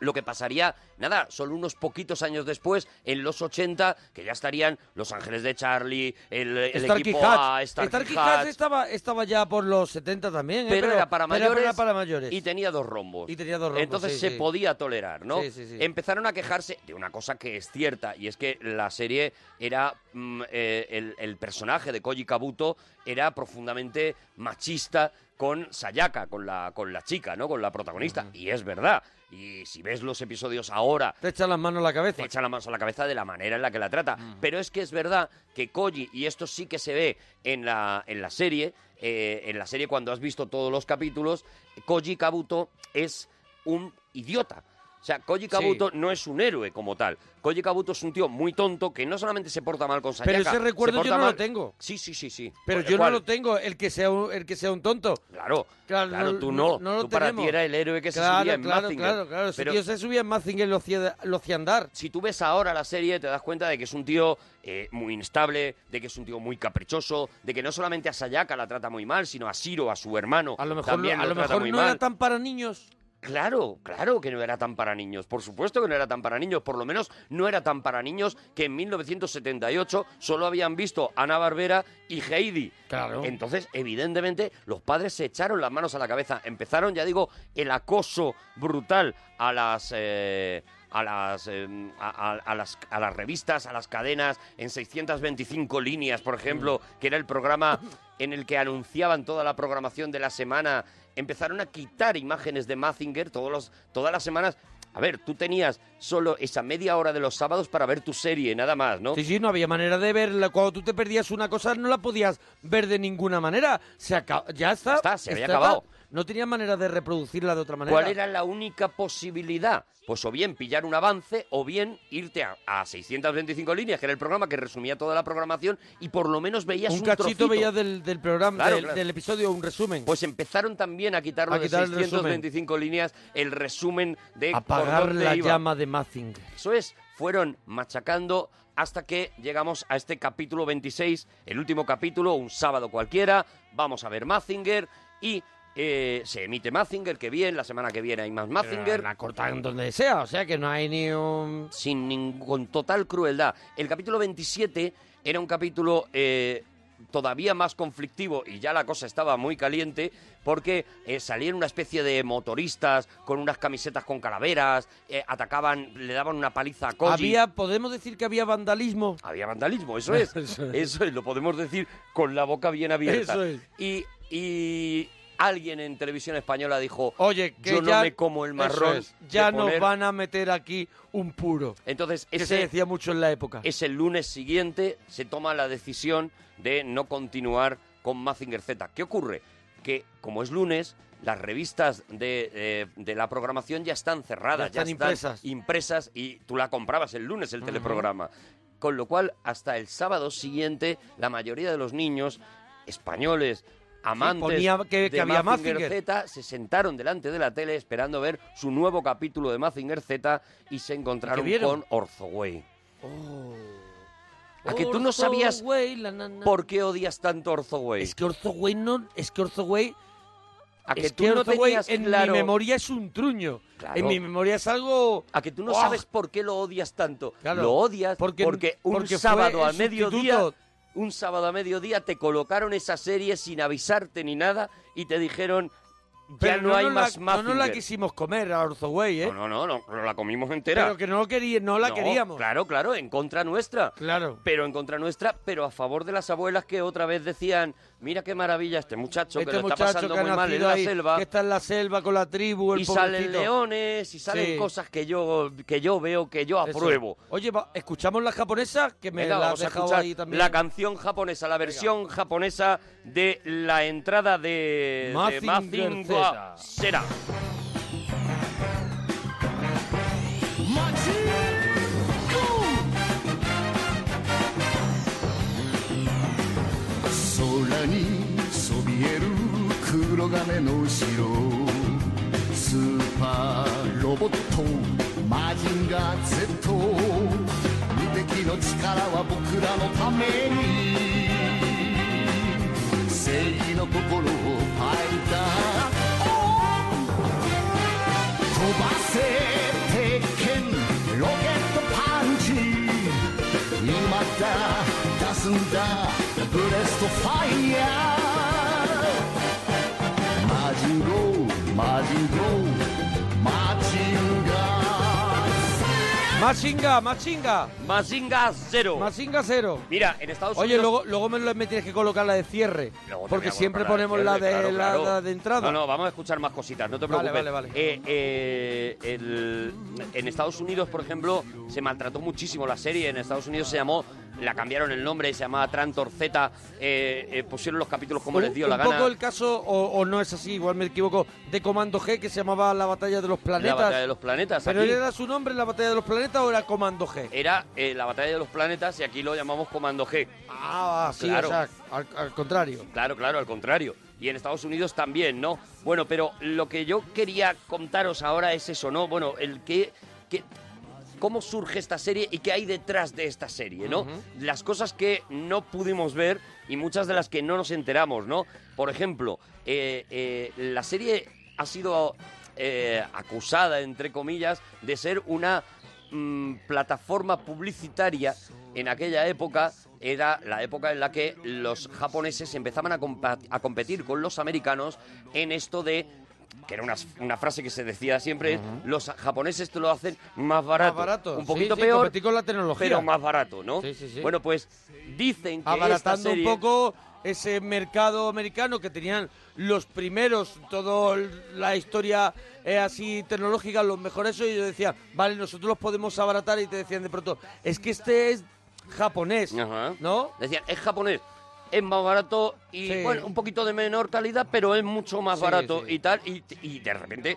lo que pasaría, nada, solo unos poquitos años después, en los 80, que ya estarían Los Ángeles de Charlie, el, el equipo Hatch. A, Starkey Starkey Hatch, Hatch estaba, estaba ya por los 70 también, ¿eh? pero, era para pero mayores, era para mayores. y tenía dos rombos. Y tenía dos rombos, Entonces sí, se sí. podía tolerar, ¿no? Sí, sí, sí. Empezaron a quejarse de una cosa que es cierta, y es que la serie era. mm, eh, el, el personaje de Koji Kabuto era profundamente machista con Sayaka, con la, con la chica, ¿no? Con la protagonista. Y es verdad. Y si ves los episodios ahora, Te echan las manos a la cabeza. te echa la mano a la cabeza de la manera en la que la trata. Pero es que es verdad que Koji, y esto sí que se ve en la, en la serie, eh, en la serie cuando has visto todos los capítulos, Koji Kabuto es un idiota. O sea, Koji Kabuto no es un héroe como tal. Koji Kabuto es un tío muy tonto que no solamente se porta mal con Sayaka. Pero ese se recuerdo yo no lo tengo. Sí, sí, sí, sí. Pero yo no lo tengo, el que sea un, el que sea un tonto. Claro, Claro, claro, tú no- no. no lo tú para ti era el héroe que se subía en claro, Mazinger. claro, claro. Pero- tío se subía en Mazinger lo hacía, lo hacía andar. si tú ves ahora la serie, te das cuenta de que es un tío eh, muy instable, de que es un tío muy caprichoso, de que no solamente a Sayaka la trata muy mal, sino a Shiro, a su hermano, A lo mejor, también a lo lo trata mejor no mal. era tan para niños. Claro, claro que no era tan para niños. Por supuesto que no era tan para niños. Por lo menos no era tan para niños que en 1978 solo habían visto Ana Barbera y Heidi. Claro. Entonces, evidentemente, los padres se echaron las manos a la cabeza. Empezaron, ya digo, el acoso brutal a las. eh, a las, eh, a, a- a las, a las revistas, a las cadenas, en 625 líneas, por ejemplo, que era el programa en el que anunciaban toda la programación de la semana, empezaron a quitar imágenes de Mazinger todos los, todas las semanas. A ver, tú tenías solo esa media hora de los sábados para ver tu serie, nada más, ¿no? Sí, sí, no había manera de verla. Cuando tú te perdías una cosa, no la podías ver de ninguna manera. Se acaba, ya está. Ya está, se había acabado. No tenía manera de reproducirla de otra manera. ¿Cuál era la única posibilidad? Pues o bien pillar un avance o bien irte a, a 625 líneas, que era el programa que resumía toda la programación y por lo menos veías un, un cachito trocito. del, del programa, Claro, del, claro. del episodio, un resumen. Pues empezaron también a quitarlo A de quitar el 625 líneas el resumen de Apagar la iba. llama de Mazinger. Eso es, fueron machacando hasta que llegamos a este capítulo 26, el último capítulo, un sábado cualquiera, vamos a ver Mazinger y eh, se emite Mazinger, que bien, la semana que viene hay más Mazinger. La cortan donde sea, o sea que no hay ni un... sin ningún con total crueldad. El capítulo 27 era un capítulo eh, todavía más conflictivo y ya la cosa estaba muy caliente porque eh, salían una especie de motoristas con unas camisetas con calaveras, eh, atacaban, le daban una paliza a Koji. Había, podemos decir que había vandalismo. Había vandalismo, eso es. Eso es. Lo podemos decir con la boca bien abierta. Eso es. Y, y alguien en televisión española dijo, Oye, que yo ya, no me como el eso marrón. es, ya de nos poner-". van a meter aquí un puro. Entonces, Que se ese, decía mucho en la época. es el lunes siguiente, se toma la decisión de no continuar con Mazinger Z. ¿Qué ocurre? Que como es lunes, las revistas de, eh, de la programación ya están cerradas, Ya están impresas. impresas y tú la comprabas el lunes, el teleprograma. Con lo cual, hasta el sábado siguiente, la mayoría de los niños españoles, amantes ponía que- de había Mazinger Mazinger. Z, se sentaron delante de la tele esperando ver su nuevo capítulo de Mazinger Z y se encontraron con Orzoway. Oh. ¿A que tú no sabías Orzoway, la, na, na. ¿Por qué odias tanto Orzoway? Es que Orzoway no... Es que Orzoway... ¿A que es tú que no tenías en claro- mi memoria es un truño. Claro. En mi memoria es algo... ¿A que tú no ¡Oh! sabes por qué lo odias tanto? Claro, lo odias porque- porque, un porque sábado a mediodía. Un sábado a mediodía te colocaron esa serie sin avisarte ni nada y te dijeron ya no, hay nos más la. No nos la quisimos comer a Orzoway, ¿eh? No, no, no, no, no la comimos entera. Pero que no, quería, no la No, queríamos. Claro, claro, en contra nuestra. Claro. Pero en contra nuestra, pero a favor de las abuelas que otra vez decían, mira qué maravilla este muchacho este que lo está pasando muy mal en la ahí, selva. que está en la selva con la tribu, el y salen leones y salen Sí. cosas que yo que yo veo que yo Eso. apruebo. Oye, va, escuchamos la japonesa que me Venga, la vamos dejado ahí también. la canción japonesa, la versión japonesa de la entrada de de Mazinger Z. 黒の後ろスーパーロボットマジンガー Z 無敵の力は僕らのために。正義の心をファイター。飛ばせ鉄拳ロケットパンチ。今だ出すんだブレストファイヤー。Machinga, Machinga. Mazinga Zero. Machinga cero. Mira, en Estados Oye, Unidos... luego, luego me, tienes que colocar la de cierre. Porque siempre ponemos la de, cierre, la, claro, claro. la de entrada. No, no, vamos a escuchar más cositas, no te Vale, preocupes. vale, vale. Eh, eh, el- en Estados Unidos, por ejemplo, se maltrató muchísimo la serie. En Estados Unidos se llamó, la cambiaron el nombre, se llamaba Trantor Z. eh, eh, pusieron los capítulos como un, les dio un la gana. poco el caso, o, o no es así, igual me equivoco, de Comando G, que se llamaba La Batalla de los La Planetas. batalla de los planetas. ¿Pero aquí era su nombre, La Batalla de los Planetas, o era Comando G? era eh, la batalla de los planetas y aquí lo llamamos Comando G. Ah, sí, Claro. o sea, al, al contrario. Claro, claro, al contrario. Y en Estados Unidos también, ¿no? Bueno, pero lo que yo quería contaros ahora es eso, ¿no? Bueno, el que, que cómo surge esta serie y qué hay detrás de esta serie, ¿no? Las cosas que no pudimos ver y muchas de las que no nos enteramos, ¿no? Por ejemplo, eh, eh, la serie ha sido eh, acusada, entre comillas, de ser una mm, plataforma publicitaria en aquella época era la época en la que los japoneses empezaban a, competir con los americanos en esto de que era una, una frase que se decía siempre, los japoneses te lo hacen más barato. Más barato. Un poquito sí, peor, competir con la tecnología. pero más barato, ¿no? Sí, sí, sí. Bueno, pues dicen que esta abaratando serie... un poco ese mercado americano que tenían los primeros, toda la historia eh, así tecnológica, los mejores, y ellos decían, vale, nosotros los podemos abaratar, y te decían de pronto, es que este es japonés, Ajá. ¿no? Decían, es japonés, es más barato y, Sí. bueno, un poquito de menor calidad, pero es mucho más Sí, barato sí. y tal. Y, y de repente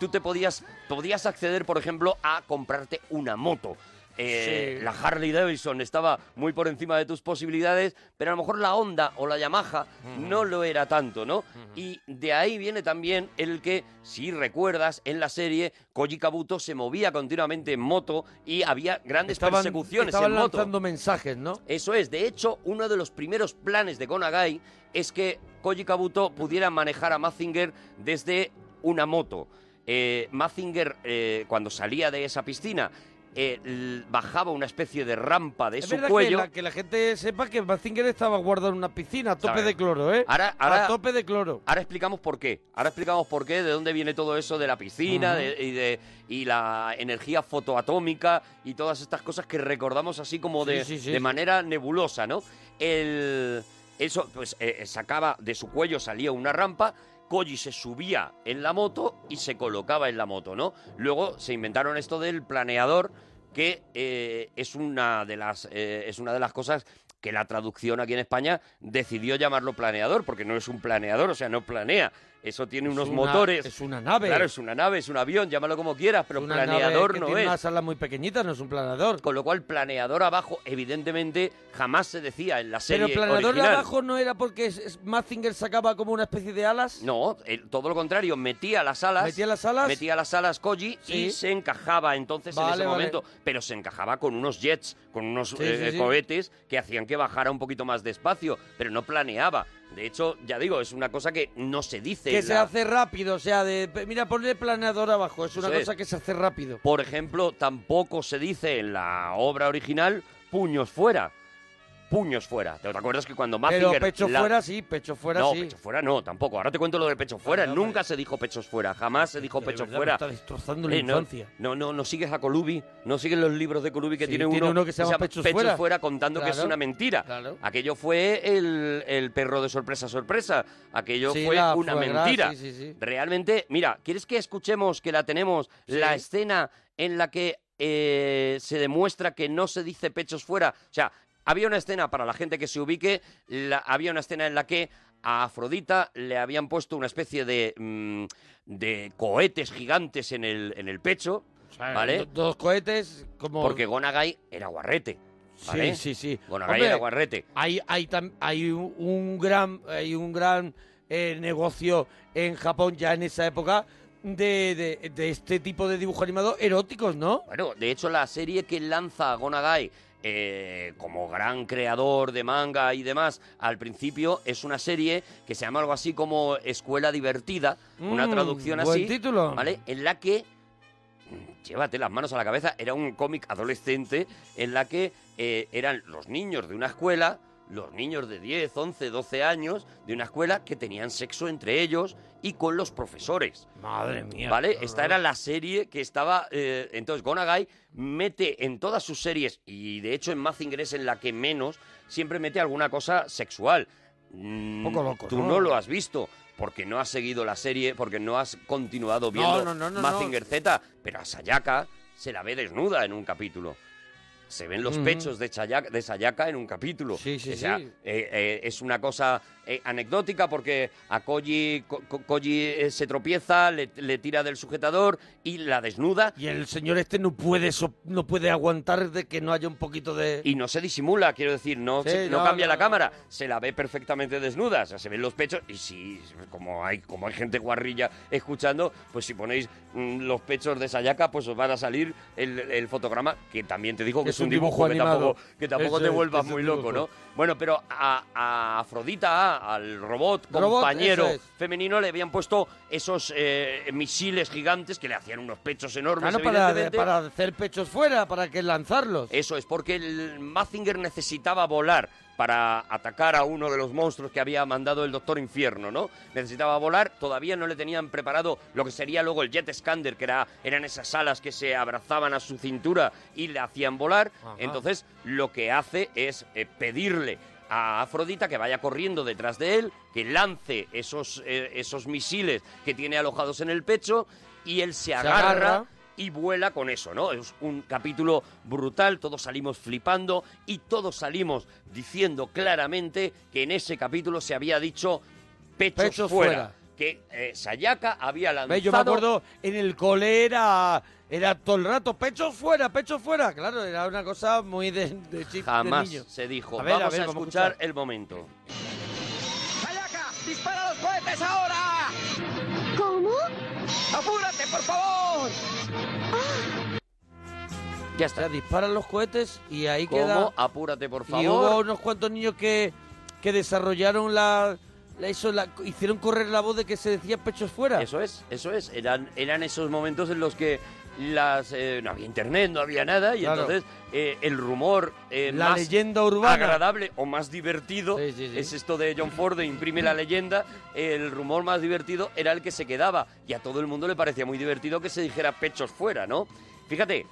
tú te podías, podías acceder, por ejemplo, a comprarte una moto. Eh, Sí. La Harley Davidson estaba muy por encima de tus posibilidades, pero a lo mejor la Honda o la Yamaha no lo era tanto, ¿no? Y de ahí viene también el que, si recuerdas, en la serie Koji Kabuto se movía continuamente en moto y había grandes Estaban, persecuciones estaban en moto. lanzando mensajes, ¿no? Eso es, de hecho, uno de los primeros planes de Gonagai es que Koji Kabuto pudiera manejar a Mazinger desde una moto. Eh, Mazinger, eh, cuando salía de esa piscina, eh, bajaba una especie de rampa de Es su verdad cuello. que la, que la gente sepa que Mazinger estaba guardado en una piscina a tope de cloro, ¿eh? Ahora- ahora- a tope de cloro. Ahora explicamos por qué. Ahora explicamos por qué, de dónde viene todo eso de la piscina de- y, de, y la energía fotoatómica y todas estas cosas que recordamos así como de, Sí, sí, sí, de manera nebulosa, ¿no? El, eso, pues, eh, sacaba de su cuello, salía una rampa. Koji se subía en la moto y se colocaba en la moto, ¿no? Luego se inventaron esto del planeador, que eh, es una de las eh, es una de las cosas que la traducción aquí en España decidió llamarlo planeador, porque no es un planeador, o sea, no planea. Eso tiene unos una- motores. es una nave. Claro, es una nave, es un avión, llámalo como quieras, pero Una nave planeador que no tiene es. unas alas muy pequeñitas, no es un planeador. Con lo cual, planeador abajo, evidentemente, jamás se decía en la serie Pero planeador de abajo no era porque es- es- Mazinger sacaba como una especie de alas. No, el- todo lo contrario, metía las alas. ¿Metía las alas? Metía las alas Koji Sí. y se encajaba entonces en ese vale. momento. Pero se encajaba con unos jets, con unos Sí, eh, sí. cohetes que hacían que bajara un poquito más despacio, pero no planeaba. De hecho, ya digo, es una cosa que no se dice. que en se la- hace rápido, o sea, de mira, ponle planeador abajo, es una Eso es. cosa que se hace rápido. Por ejemplo, tampoco se dice en la obra original puños fuera. Puños fuera. ¿Te acuerdas que cuando Pero Mazinger... pecho la- fuera sí, pecho fuera no, sí. pecho fuera no, tampoco. Ahora te cuento lo del pecho fuera. no, Nunca se dijo pechos fuera. Jamás se dijo De pecho me fuera. está destrozando la Eh, no, infancia. No, no, no sigues a Colubi, no sigues los libros de Colubi que Sí, tiene, tiene uno, uno que se llama Pechos Fuera. contando que es una mentira. claro. Aquello fue el, el perro de sorpresa, sorpresa. Aquello Sí, fue una mentira. sí, sí, sí. Realmente, mira, ¿quieres que escuchemos que la tenemos? La escena en la que eh, se demuestra que no se dice pechos fuera. O sea, había una escena, para la gente que se ubique, la- había una escena en la que a Afrodita le habían puesto una especie de, mm, de cohetes gigantes en el, en el pecho, O sea, ¿vale? do- Dos cohetes como... Porque Gonagai era guarrete. ¿vale? Sí, sí, sí. Gonagai Hombre, era guarrete. Hay, hay, tam- hay un, un gran, hay un gran eh, negocio en Japón ya en esa época de, de- de este tipo de dibujos animados eróticos, ¿no? Bueno, de hecho, la serie que lanza Gonagai eh, como gran creador de manga y demás, al principio es una serie que se llama algo así como Escuela Divertida, una Mm, traducción buen así, título. ¿vale? En la que llévate las manos a la cabeza, era un cómic adolescente en la que eh, eran los niños de una escuela, los niños de 10, 11, 12 años de una escuela que tenían sexo entre ellos y con los profesores. Madre mía. ¿Vale? Esta era la serie que estaba. eh, entonces, Gonagai mete en todas sus series, y de hecho en Mazinger es en la que menos, siempre mete alguna cosa sexual. Mm, Poco loco, Tú ¿no? no lo has visto. Porque no has seguido la serie, porque no has continuado viendo no, no, Mazinger Z, pero a Sayaka se la ve desnuda en un capítulo. Se ven los pechos de Sayaka, de en un capítulo. Sí, sí, O sea, sí. eh, eh, es una cosa eh, anecdótica porque a Koji, Ko- Ko- Koji eh, se tropieza, le, le tira del sujetador y la desnuda Y el señor este no puede so- no puede aguantar de que no haya un poquito de... y no se disimula, quiero decir, no, Sí, se- no no, cambia no, la cámara, se la ve perfectamente desnuda, o sea, se ven los pechos y si, como hay, como hay gente guarrilla escuchando, pues si ponéis mm, los pechos de Sayaka, pues os van a salir el, el fotograma, que también te digo que es, un dibujo, que tampoco, que tampoco te vuelvas muy loco. ¿no? Bueno, pero a, a Afrodita, al robot Robot, compañero es. femenino, le habían puesto esos eh, misiles gigantes que le hacían unos pechos enormes, Claro, para, para hacer pechos fuera, para que lanzarlos. Eso es, porque el Mazinger necesitaba volar para atacar a uno de los monstruos que había mandado el Doctor Infierno, ¿no? Necesitaba volar, todavía no le tenían preparado lo que sería luego el Jet Scander, que era, eran esas alas que se abrazaban a su cintura y le hacían volar. Ajá. Entonces, lo que hace es eh, pedirle a Afrodita que vaya corriendo detrás de él, que lance esos, eh, esos misiles que tiene alojados en el pecho y él se agarra, agarra. y vuela con eso, ¿no? Es un capítulo brutal, todos salimos flipando y todos salimos diciendo claramente que en ese capítulo se había dicho fuera. fuera. Que eh, Sayaka había lanzado... Yo me acuerdo en el cole era, era todo el rato, pechos fuera, pechos fuera. Claro, era una cosa muy de, de chip de Jamás niño. se dijo. A ver, a vamos a, ver, a escuchar escuchar. el momento. ¡Sayaka! ¡Dispara los cohetes ahora! ¿Cómo? ¡Apúrate, por favor! Ya O sea, está. disparan los cohetes y ahí ¿Cómo? queda... Apúrate, por Y hubo favor. unos cuantos niños que, que desarrollaron la, la- eso, la- hicieron correr la voz de que se decía pechos fuera. Eso es, eso es. Eran, eran esos momentos en los que las eh, no había internet, no había nada, y Claro. entonces eh, el rumor eh, La más leyenda urbana. agradable o más divertido Sí, sí, sí. es esto de John Ford de imprime la leyenda. El rumor más divertido era el que se quedaba, y a todo el mundo le parecía muy divertido que se dijera pechos fuera, ¿no? Fíjate,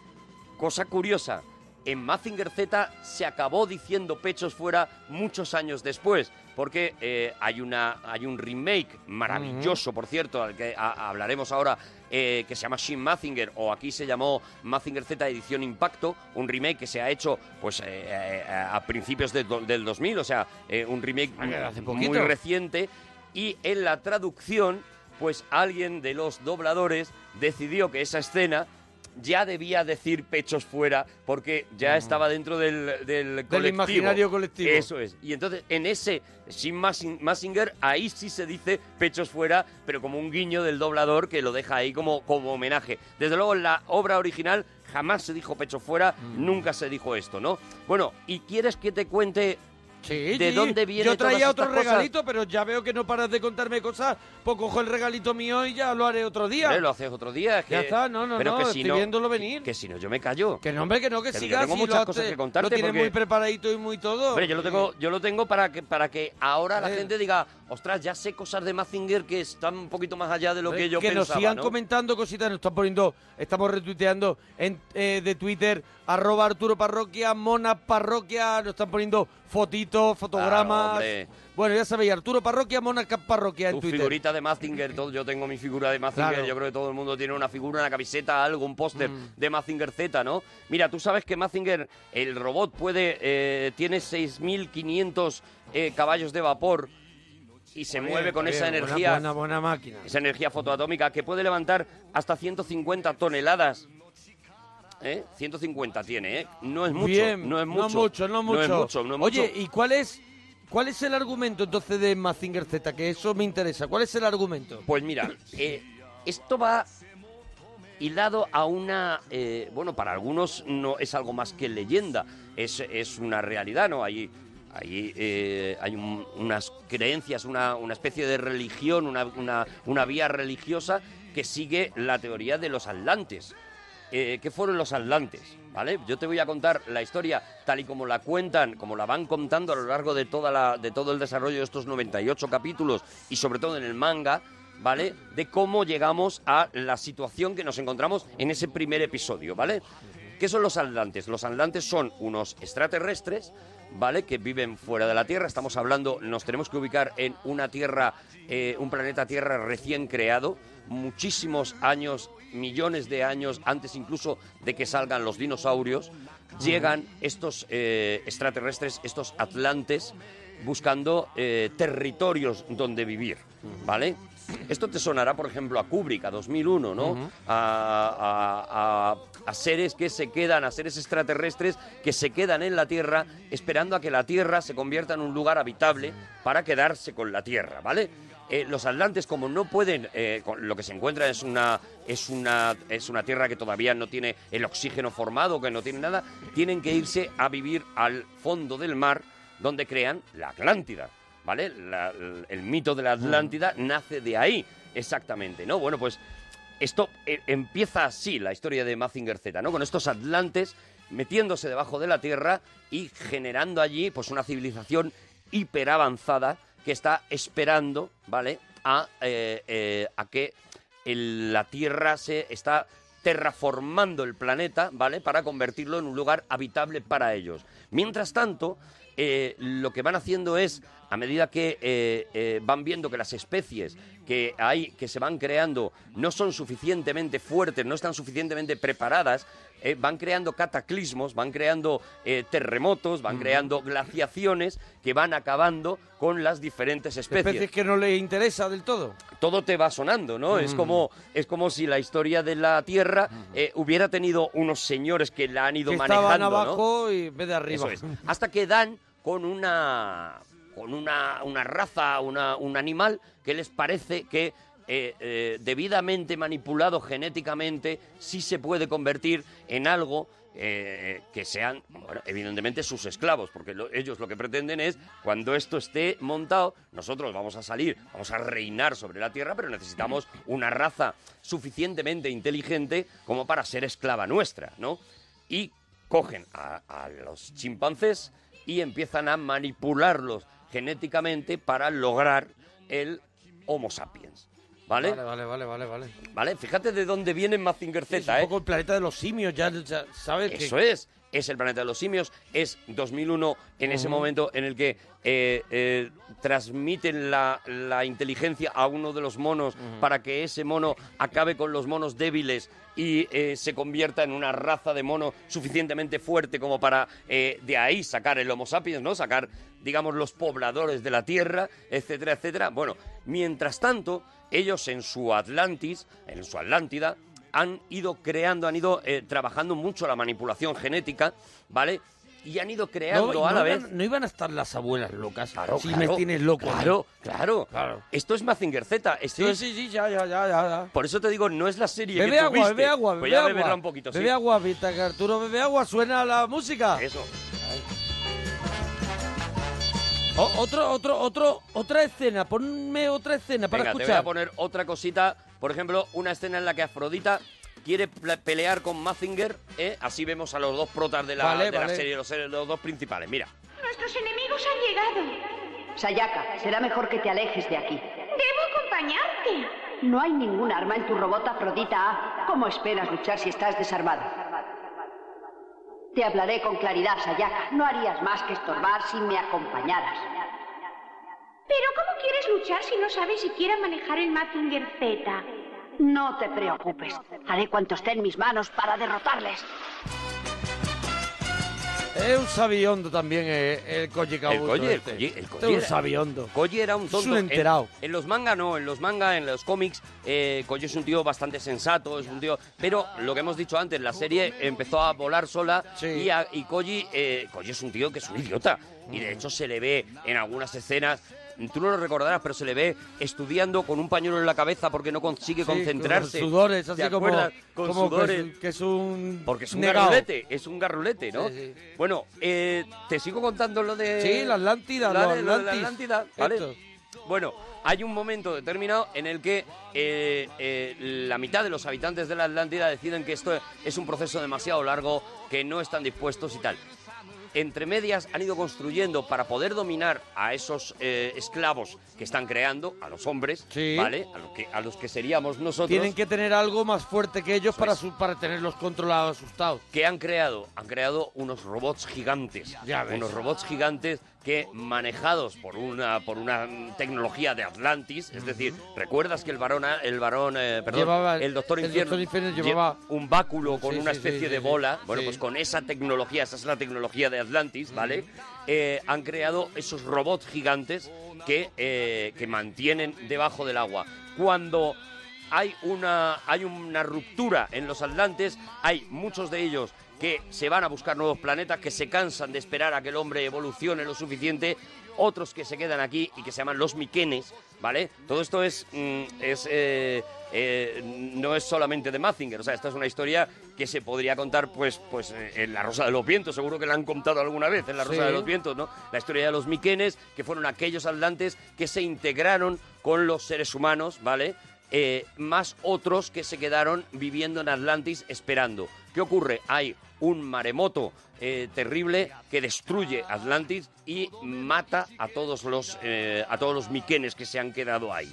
cosa curiosa. En Mazinger Z se acabó diciendo pechos fuera muchos años después, porque eh, hay, una, hay un remake maravilloso, por cierto, al que a- hablaremos ahora, eh, que se llama Shin Mazinger, o aquí se llamó Mazinger Z Edición Impacto, un remake que se ha hecho pues eh, a principios de del 2000, o sea, un remake Ah, hace muy poquito. reciente, y en la traducción, pues alguien de los dobladores decidió que esa escena ya debía decir pechos fuera porque ya estaba dentro del, del colectivo. Mm. imaginario colectivo. Eso es. Y entonces en ese Shin Masin- Mazinger ahí sí se dice pechos fuera, pero como un guiño del doblador que lo deja ahí como, como homenaje. Desde luego en la obra original jamás se dijo pechos fuera, Mm. nunca se dijo esto, ¿no? Bueno, ¿y quieres que te cuente Sí, ¿De sí. dónde viene Yo traía todas otro estas cosas? regalito, pero ya veo que no paras de contarme cosas. Pues cojo el regalito mío y ya lo haré otro día. Hombre, lo haces otro día. es Ya que- está, no, no, pero no, que si estoy no, viéndolo venir. Que si no, yo me callo. Que no, hombre, que no, que yo sigas. tengo si muchas lo cosas hace- que contarte Lo tienes porque- muy preparadito y muy todo. Hombre, yo lo tengo, yo lo tengo para que para que ahora la Eh. gente diga, ostras, ya sé cosas de Mazinger que están un poquito más allá de lo que yo que nos pensaba, sigan ¿no? comentando cositas, nos están poniendo, estamos retuiteando en, eh, de Twitter, arroba Arturo Parroquia, Mona Parroquia, nos están poniendo fotitos, fotogramas. hombre. bueno, ya sabéis, Arturo Parroquia, Mona Parroquia en Tu Twitter. figurita de Mazinger, todo, yo tengo mi figura de Mazinger, Claro. yo creo que todo el mundo tiene una figura, una camiseta, algo, un póster Mm. de Mazinger Z, ¿no? Mira, tú sabes que Mazinger, el robot puede, eh, tiene 6.500 eh, caballos de vapor y se Bien, mueve con bien, esa buena- energía, Buena, buena máquina. esa energía fotoatómica que puede levantar hasta 150 toneladas. ¿Eh? 150 tiene, ¿eh? No es mucho, Bien, no es mucho. No mucho, no mucho. No es mucho, no es Oye, mucho. ¿y cuál es, cuál es el argumento entonces de Mazinger Z? Que eso me interesa. ¿Cuál es el argumento? Pues mira, eh, esto va hilado a una... eh, bueno, para algunos no es algo más que leyenda, es, es una realidad, ¿no? Hay, hay, eh, hay un- unas creencias, una, una especie de religión, una, una, una vía religiosa que sigue la teoría de los atlantes. eh, ¿qué fueron los atlantes? ¿Vale? Yo te voy a contar la historia tal y como la cuentan, como la van contando a lo largo de, toda la, de todo el desarrollo de estos 98 capítulos y sobre todo en el manga, ¿vale? De cómo llegamos a la situación que nos encontramos en ese primer episodio, ¿vale? ¿Qué son los atlantes? Los atlantes son unos extraterrestres, ¿vale? Que viven fuera de la Tierra. Estamos hablando, nos tenemos que ubicar en una Tierra, eh, un planeta Tierra recién creado, muchísimos años, millones de años antes incluso de que salgan los dinosaurios, llegan estos eh, extraterrestres, estos atlantes, buscando eh, territorios donde vivir, ¿vale? Esto te sonará, por ejemplo, a Kubrick, a 2001, ¿no? A, a- a seres que se quedan, a seres extraterrestres que se quedan en la Tierra esperando a que la Tierra se convierta en un lugar habitable para quedarse con la Tierra, ¿vale? Eh, los atlantes, como no pueden, eh, lo que se encuentra es una, es, una, es una tierra que todavía no tiene el oxígeno formado, que no tiene nada, tienen que irse a vivir al fondo del mar, donde crean la Atlántida, ¿vale? La- el, el mito de la Atlántida nace de ahí, exactamente, ¿no? Bueno, pues esto eh, empieza así la historia de Mazinger Z, ¿no? Con estos atlantes metiéndose debajo de la tierra y generando allí pues una civilización hiperavanzada que está esperando, ¿vale? A, eh, eh, a que el- la tierra se está terraformando el planeta, ¿vale? Para convertirlo en un lugar habitable para ellos. Mientras tanto, eh, lo que van haciendo es, a medida que eh, eh, van viendo que las especies que hay, que se van creando, no son suficientemente fuertes, no están suficientemente preparadas, eh, van creando cataclismos, van creando eh, terremotos, van creando glaciaciones que van acabando con las diferentes especies Especies que no le interesa del todo. todo te va sonando, ¿no? Es como es como si la historia de la Tierra eh, hubiera tenido unos señores que la han ido Que manejando, estaban ¿no? abajo y en vez de arriba. Eso es. Hasta que dan con una con una, una raza, una- un animal que les parece que eh, eh, debidamente manipulado genéticamente sí se puede convertir en algo eh, que sean, bueno, evidentemente, sus esclavos, porque lo- ellos lo que pretenden es, cuando esto esté montado, nosotros vamos a salir, vamos a reinar sobre la Tierra, pero necesitamos una raza suficientemente inteligente como para ser esclava nuestra, ¿no? Y cogen a los chimpancés y empiezan a manipularlos genéticamente para lograr el Homo sapiens. ¿Vale? Vale, vale, vale, vale, vale. ¿Vale? Fíjate de dónde viene Mazinger Es Z, un ¿eh? poco el planeta de los simios, ya, ya sabes que... Eso es. Es el planeta de los simios. Es 2001 en ese momento en el que eh, eh, transmiten la, la inteligencia a uno de los monos para que ese mono acabe con los monos débiles y eh, se convierta en una raza de mono suficientemente fuerte como para de ahí sacar el Homo sapiens, ¿no? Sacar, digamos, los pobladores de la Tierra, etcétera, etcétera. Bueno, mientras tanto, ellos en su Atlantis, en su Atlántida, han ido creando, han ido eh, trabajando mucho la manipulación genética, ¿vale? Y han ido creando no, a no la vez... iban- no iban a estar las abuelas locas. Claro, si claro, me tienes loco. mí. Claro, claro, Esto es Mazinger Z. Esto Sí, es- sí, sí, ya, ya, ya, ya. Por eso te digo, no es la serie Bebe que agua, viste. bebe agua, Pues bebe agua. beberla un poquito, sí. Bebe agua, Vita, que Arturo bebe agua, suena la música. Eso. O- otro, otro, otro, otra escena, ponme otra escena para te voy escuchar. a poner otra cosita. Por ejemplo, una escena en la que Afrodita quiere pelear con Mazinger. ¿eh? Así vemos a los dos protas de la, Vale, de la serie, los, los dos principales. Mira. Nuestros enemigos han llegado. Sayaka, será mejor que te alejes de aquí. Debo acompañarte. No hay ningún arma en tu robot Afrodita A. ¿Cómo esperas luchar si estás desarmado? Te hablaré con claridad, Sayaka. No harías más que estorbar si me acompañaras. Pero ¿cómo quieres luchar si no sabes siquiera manejar el Mazinger Z? No te preocupes. Haré cuanto esté en mis manos para derrotarles. Es un sabiondo también eh, el Koji El Kabuto Koji, el este. Koji, el Este Koji es un era- sabiondo. Koji era un Es tonto. un En- enterado. En, los manga no, en los manga, en los cómics, eh, Koji es un tío bastante sensato, es un tío... Pero lo que hemos dicho antes, la serie empezó a volar sola y, a- y Koji, eh, Koji es un tío que es un idiota. Y de hecho se le ve en algunas escenas... Tú no lo recordarás, pero se le ve estudiando con un pañuelo en la cabeza porque no consigue Sí, con concentrarse. sudores, ¿Te así como? Con como que es- sudores. Que, es un Porque es un negado. garrulete, es un garrulete, ¿no? Sí, Bueno, eh, te sigo contando lo de... Sí, la Atlántida, lo de la Atlantis. Atlántida, ¿vale? Esto. Bueno, hay un momento determinado en el que eh, eh, la mitad de los habitantes de la Atlántida deciden que esto es un proceso demasiado largo, que no están dispuestos y tal. Entre medias han ido construyendo para poder dominar a esos eh, esclavos que están creando, a los hombres, Sí. ¿vale? A, lo que, a los que seríamos nosotros. Tienen que tener algo más fuerte que ellos para, es. su- para tenerlos controlados, asustados. ¿Qué han creado? Han creado unos robots gigantes. Ya ves. Unos robots gigantes que, manejados por una, por una tecnología de Atlantis, es decir, ¿recuerdas que el varón, el varón, eh, perdón, Llevaba- el doctor el Infierno, Doctor Infierno lle- llevaba- un báculo con Sí, una especie sí, de bola? Bueno, pues con esa tecnología, esa es la tecnología de Atlantis, ¿vale? Eh, han creado esos robots gigantes que, eh, que mantienen debajo del agua. Cuando hay una, hay una ruptura en los Atlantes, hay muchos de ellos que se van a buscar nuevos planetas, que se cansan de esperar a que el hombre evolucione lo suficiente, otros que se quedan aquí y que se llaman los miquenes, ¿vale? Todo esto es, mm, es eh, eh, no es solamente de Mazinger, o sea, esta es una historia que se podría contar, pues, pues eh, en La Rosa de los Vientos, seguro que la han contado alguna vez en La Rosa Sí. de los Vientos, ¿no? La historia de los miquenes, que fueron aquellos atlantes que se integraron con los seres humanos, ¿vale? Eh, más otros que se quedaron viviendo en Atlantis esperando. ¿Qué ocurre? Hay un maremoto eh, terrible que destruye Atlantis y mata a todos los eh, a todos los miquenes que se han quedado ahí.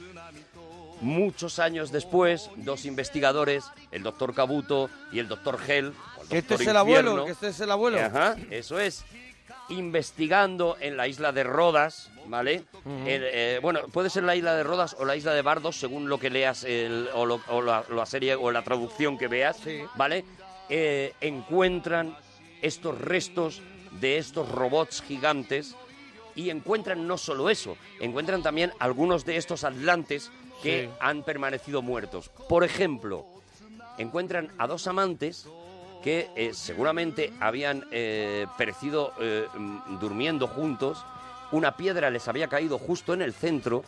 Muchos años después, dos investigadores, el doctor Cabuto y el doctor Hell, o el Que este es el abuelo, que este es el abuelo. Ajá, eso es. Investigando en la isla de Rodas, ¿vale? El, eh, bueno, puede ser la isla de Rodas o la isla de Bardos, según lo que leas el- o, lo- o la, la serie o la traducción que veas, ¿vale? Eh, encuentran estos restos de estos robots gigantes y encuentran no solo eso, encuentran también algunos de estos atlantes que Sí. han permanecido muertos. Por ejemplo, encuentran a dos amantes que eh, seguramente habían eh, perecido eh, mm, durmiendo juntos. Una piedra les había caído justo en el centro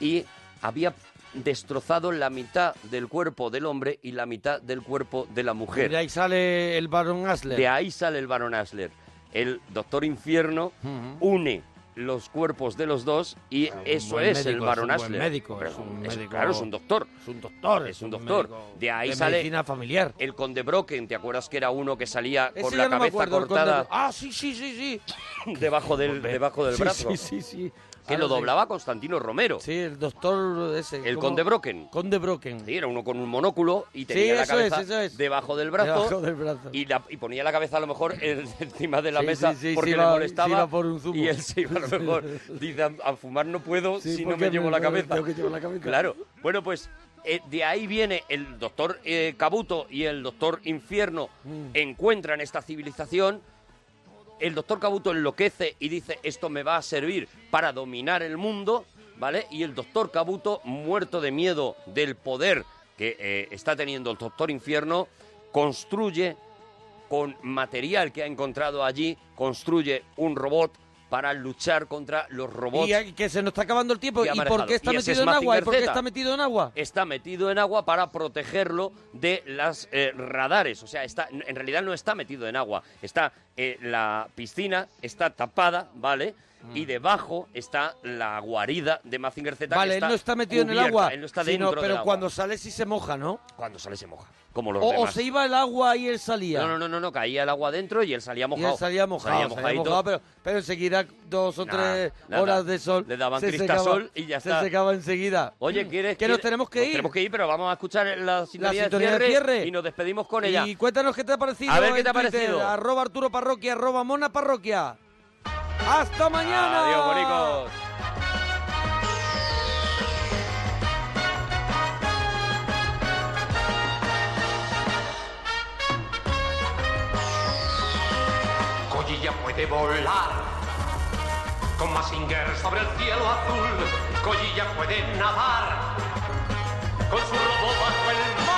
y había destrozado la mitad del cuerpo del hombre y la mitad del cuerpo de la Y mujer. de ahí sale el Baron Asler. De ahí sale el Baron Asler. El Doctor Infierno une los cuerpos de los dos y eso es el Baron es un buen Asler. médico, Pero es un es- médico- Claro, es un doctor. Es un doctor. Es un doctor. De ahí de sale medicina familiar. el Conde Brocken. ¿Te acuerdas que era uno que salía Ese con la no cabeza acuerdo, cortada Ah, sí, sí, sí, sí. debajo del, debajo del Sí, brazo? Sí, sí, sí. Que Ahora lo sí. doblaba Constantino Romero. Sí, el doctor ese. El ¿cómo? Conde Brocken. Conde Brocken. Sí, era uno con un monóculo y Sí, tenía la es, cabeza es. debajo del brazo. Debajo del brazo. Y, la- y ponía la cabeza a lo mejor en- encima de la mesa porque le iba- molestaba. se iba por un zumo. Y él se iba a lo mejor. Dice, a, a fumar no puedo si no me llevo me- la me- cabeza. tengo que llevar la cabeza. Claro. Bueno, pues eh, de ahí viene el doctor eh, Cabuto y el doctor Infierno Mm. encuentran esta civilización. El doctor Cabuto enloquece y dice, esto me va a servir para dominar el mundo, ¿vale? Y el doctor Cabuto, muerto de miedo del poder que eh, está teniendo el doctor Infierno, construye con material que ha encontrado allí, construye un robot para luchar contra los robots. Y que se nos está acabando el tiempo. ¿Y por qué está Y metido en agua? ¿Y Mazinger por qué está metido en agua? Está metido en agua para protegerlo de las eh, radares. O sea, está, en realidad no está metido en agua. Está eh, la piscina, está tapada, ¿vale? Y debajo está la guarida de Mazinger Z. que Vale, él no está metido en el agua. Él no está sino- dentro pero del agua. cuando sale sí se moja, ¿no? Cuando sale se moja. Como los O, o demás. se iba el agua y él salía. No, no, no, no, no, caía el agua dentro y él salía Y mojado. él salía mojado, Salía salía mojadito. mojado, pero, pero enseguida dos o Nah, tres nada. horas de sol. Le daban se cristasol secaba- y ya Se está. secaba enseguida. Oye, ¿quieres Que nos tenemos que nos ir. Tenemos que ir, pero vamos a escuchar la sintonía, sintonía de, de cierre cierre. y nos despedimos con ella. Y cuéntanos qué te ha parecido. A ver qué te ha parecido. Arroba Arturo Parroquia, arroba Mona Parroquia. ¡Hasta mañana! Adiós, bonicos. Collilla puede volar con Mazinger sobre el cielo azul. Collilla puede nadar con su robot bajo el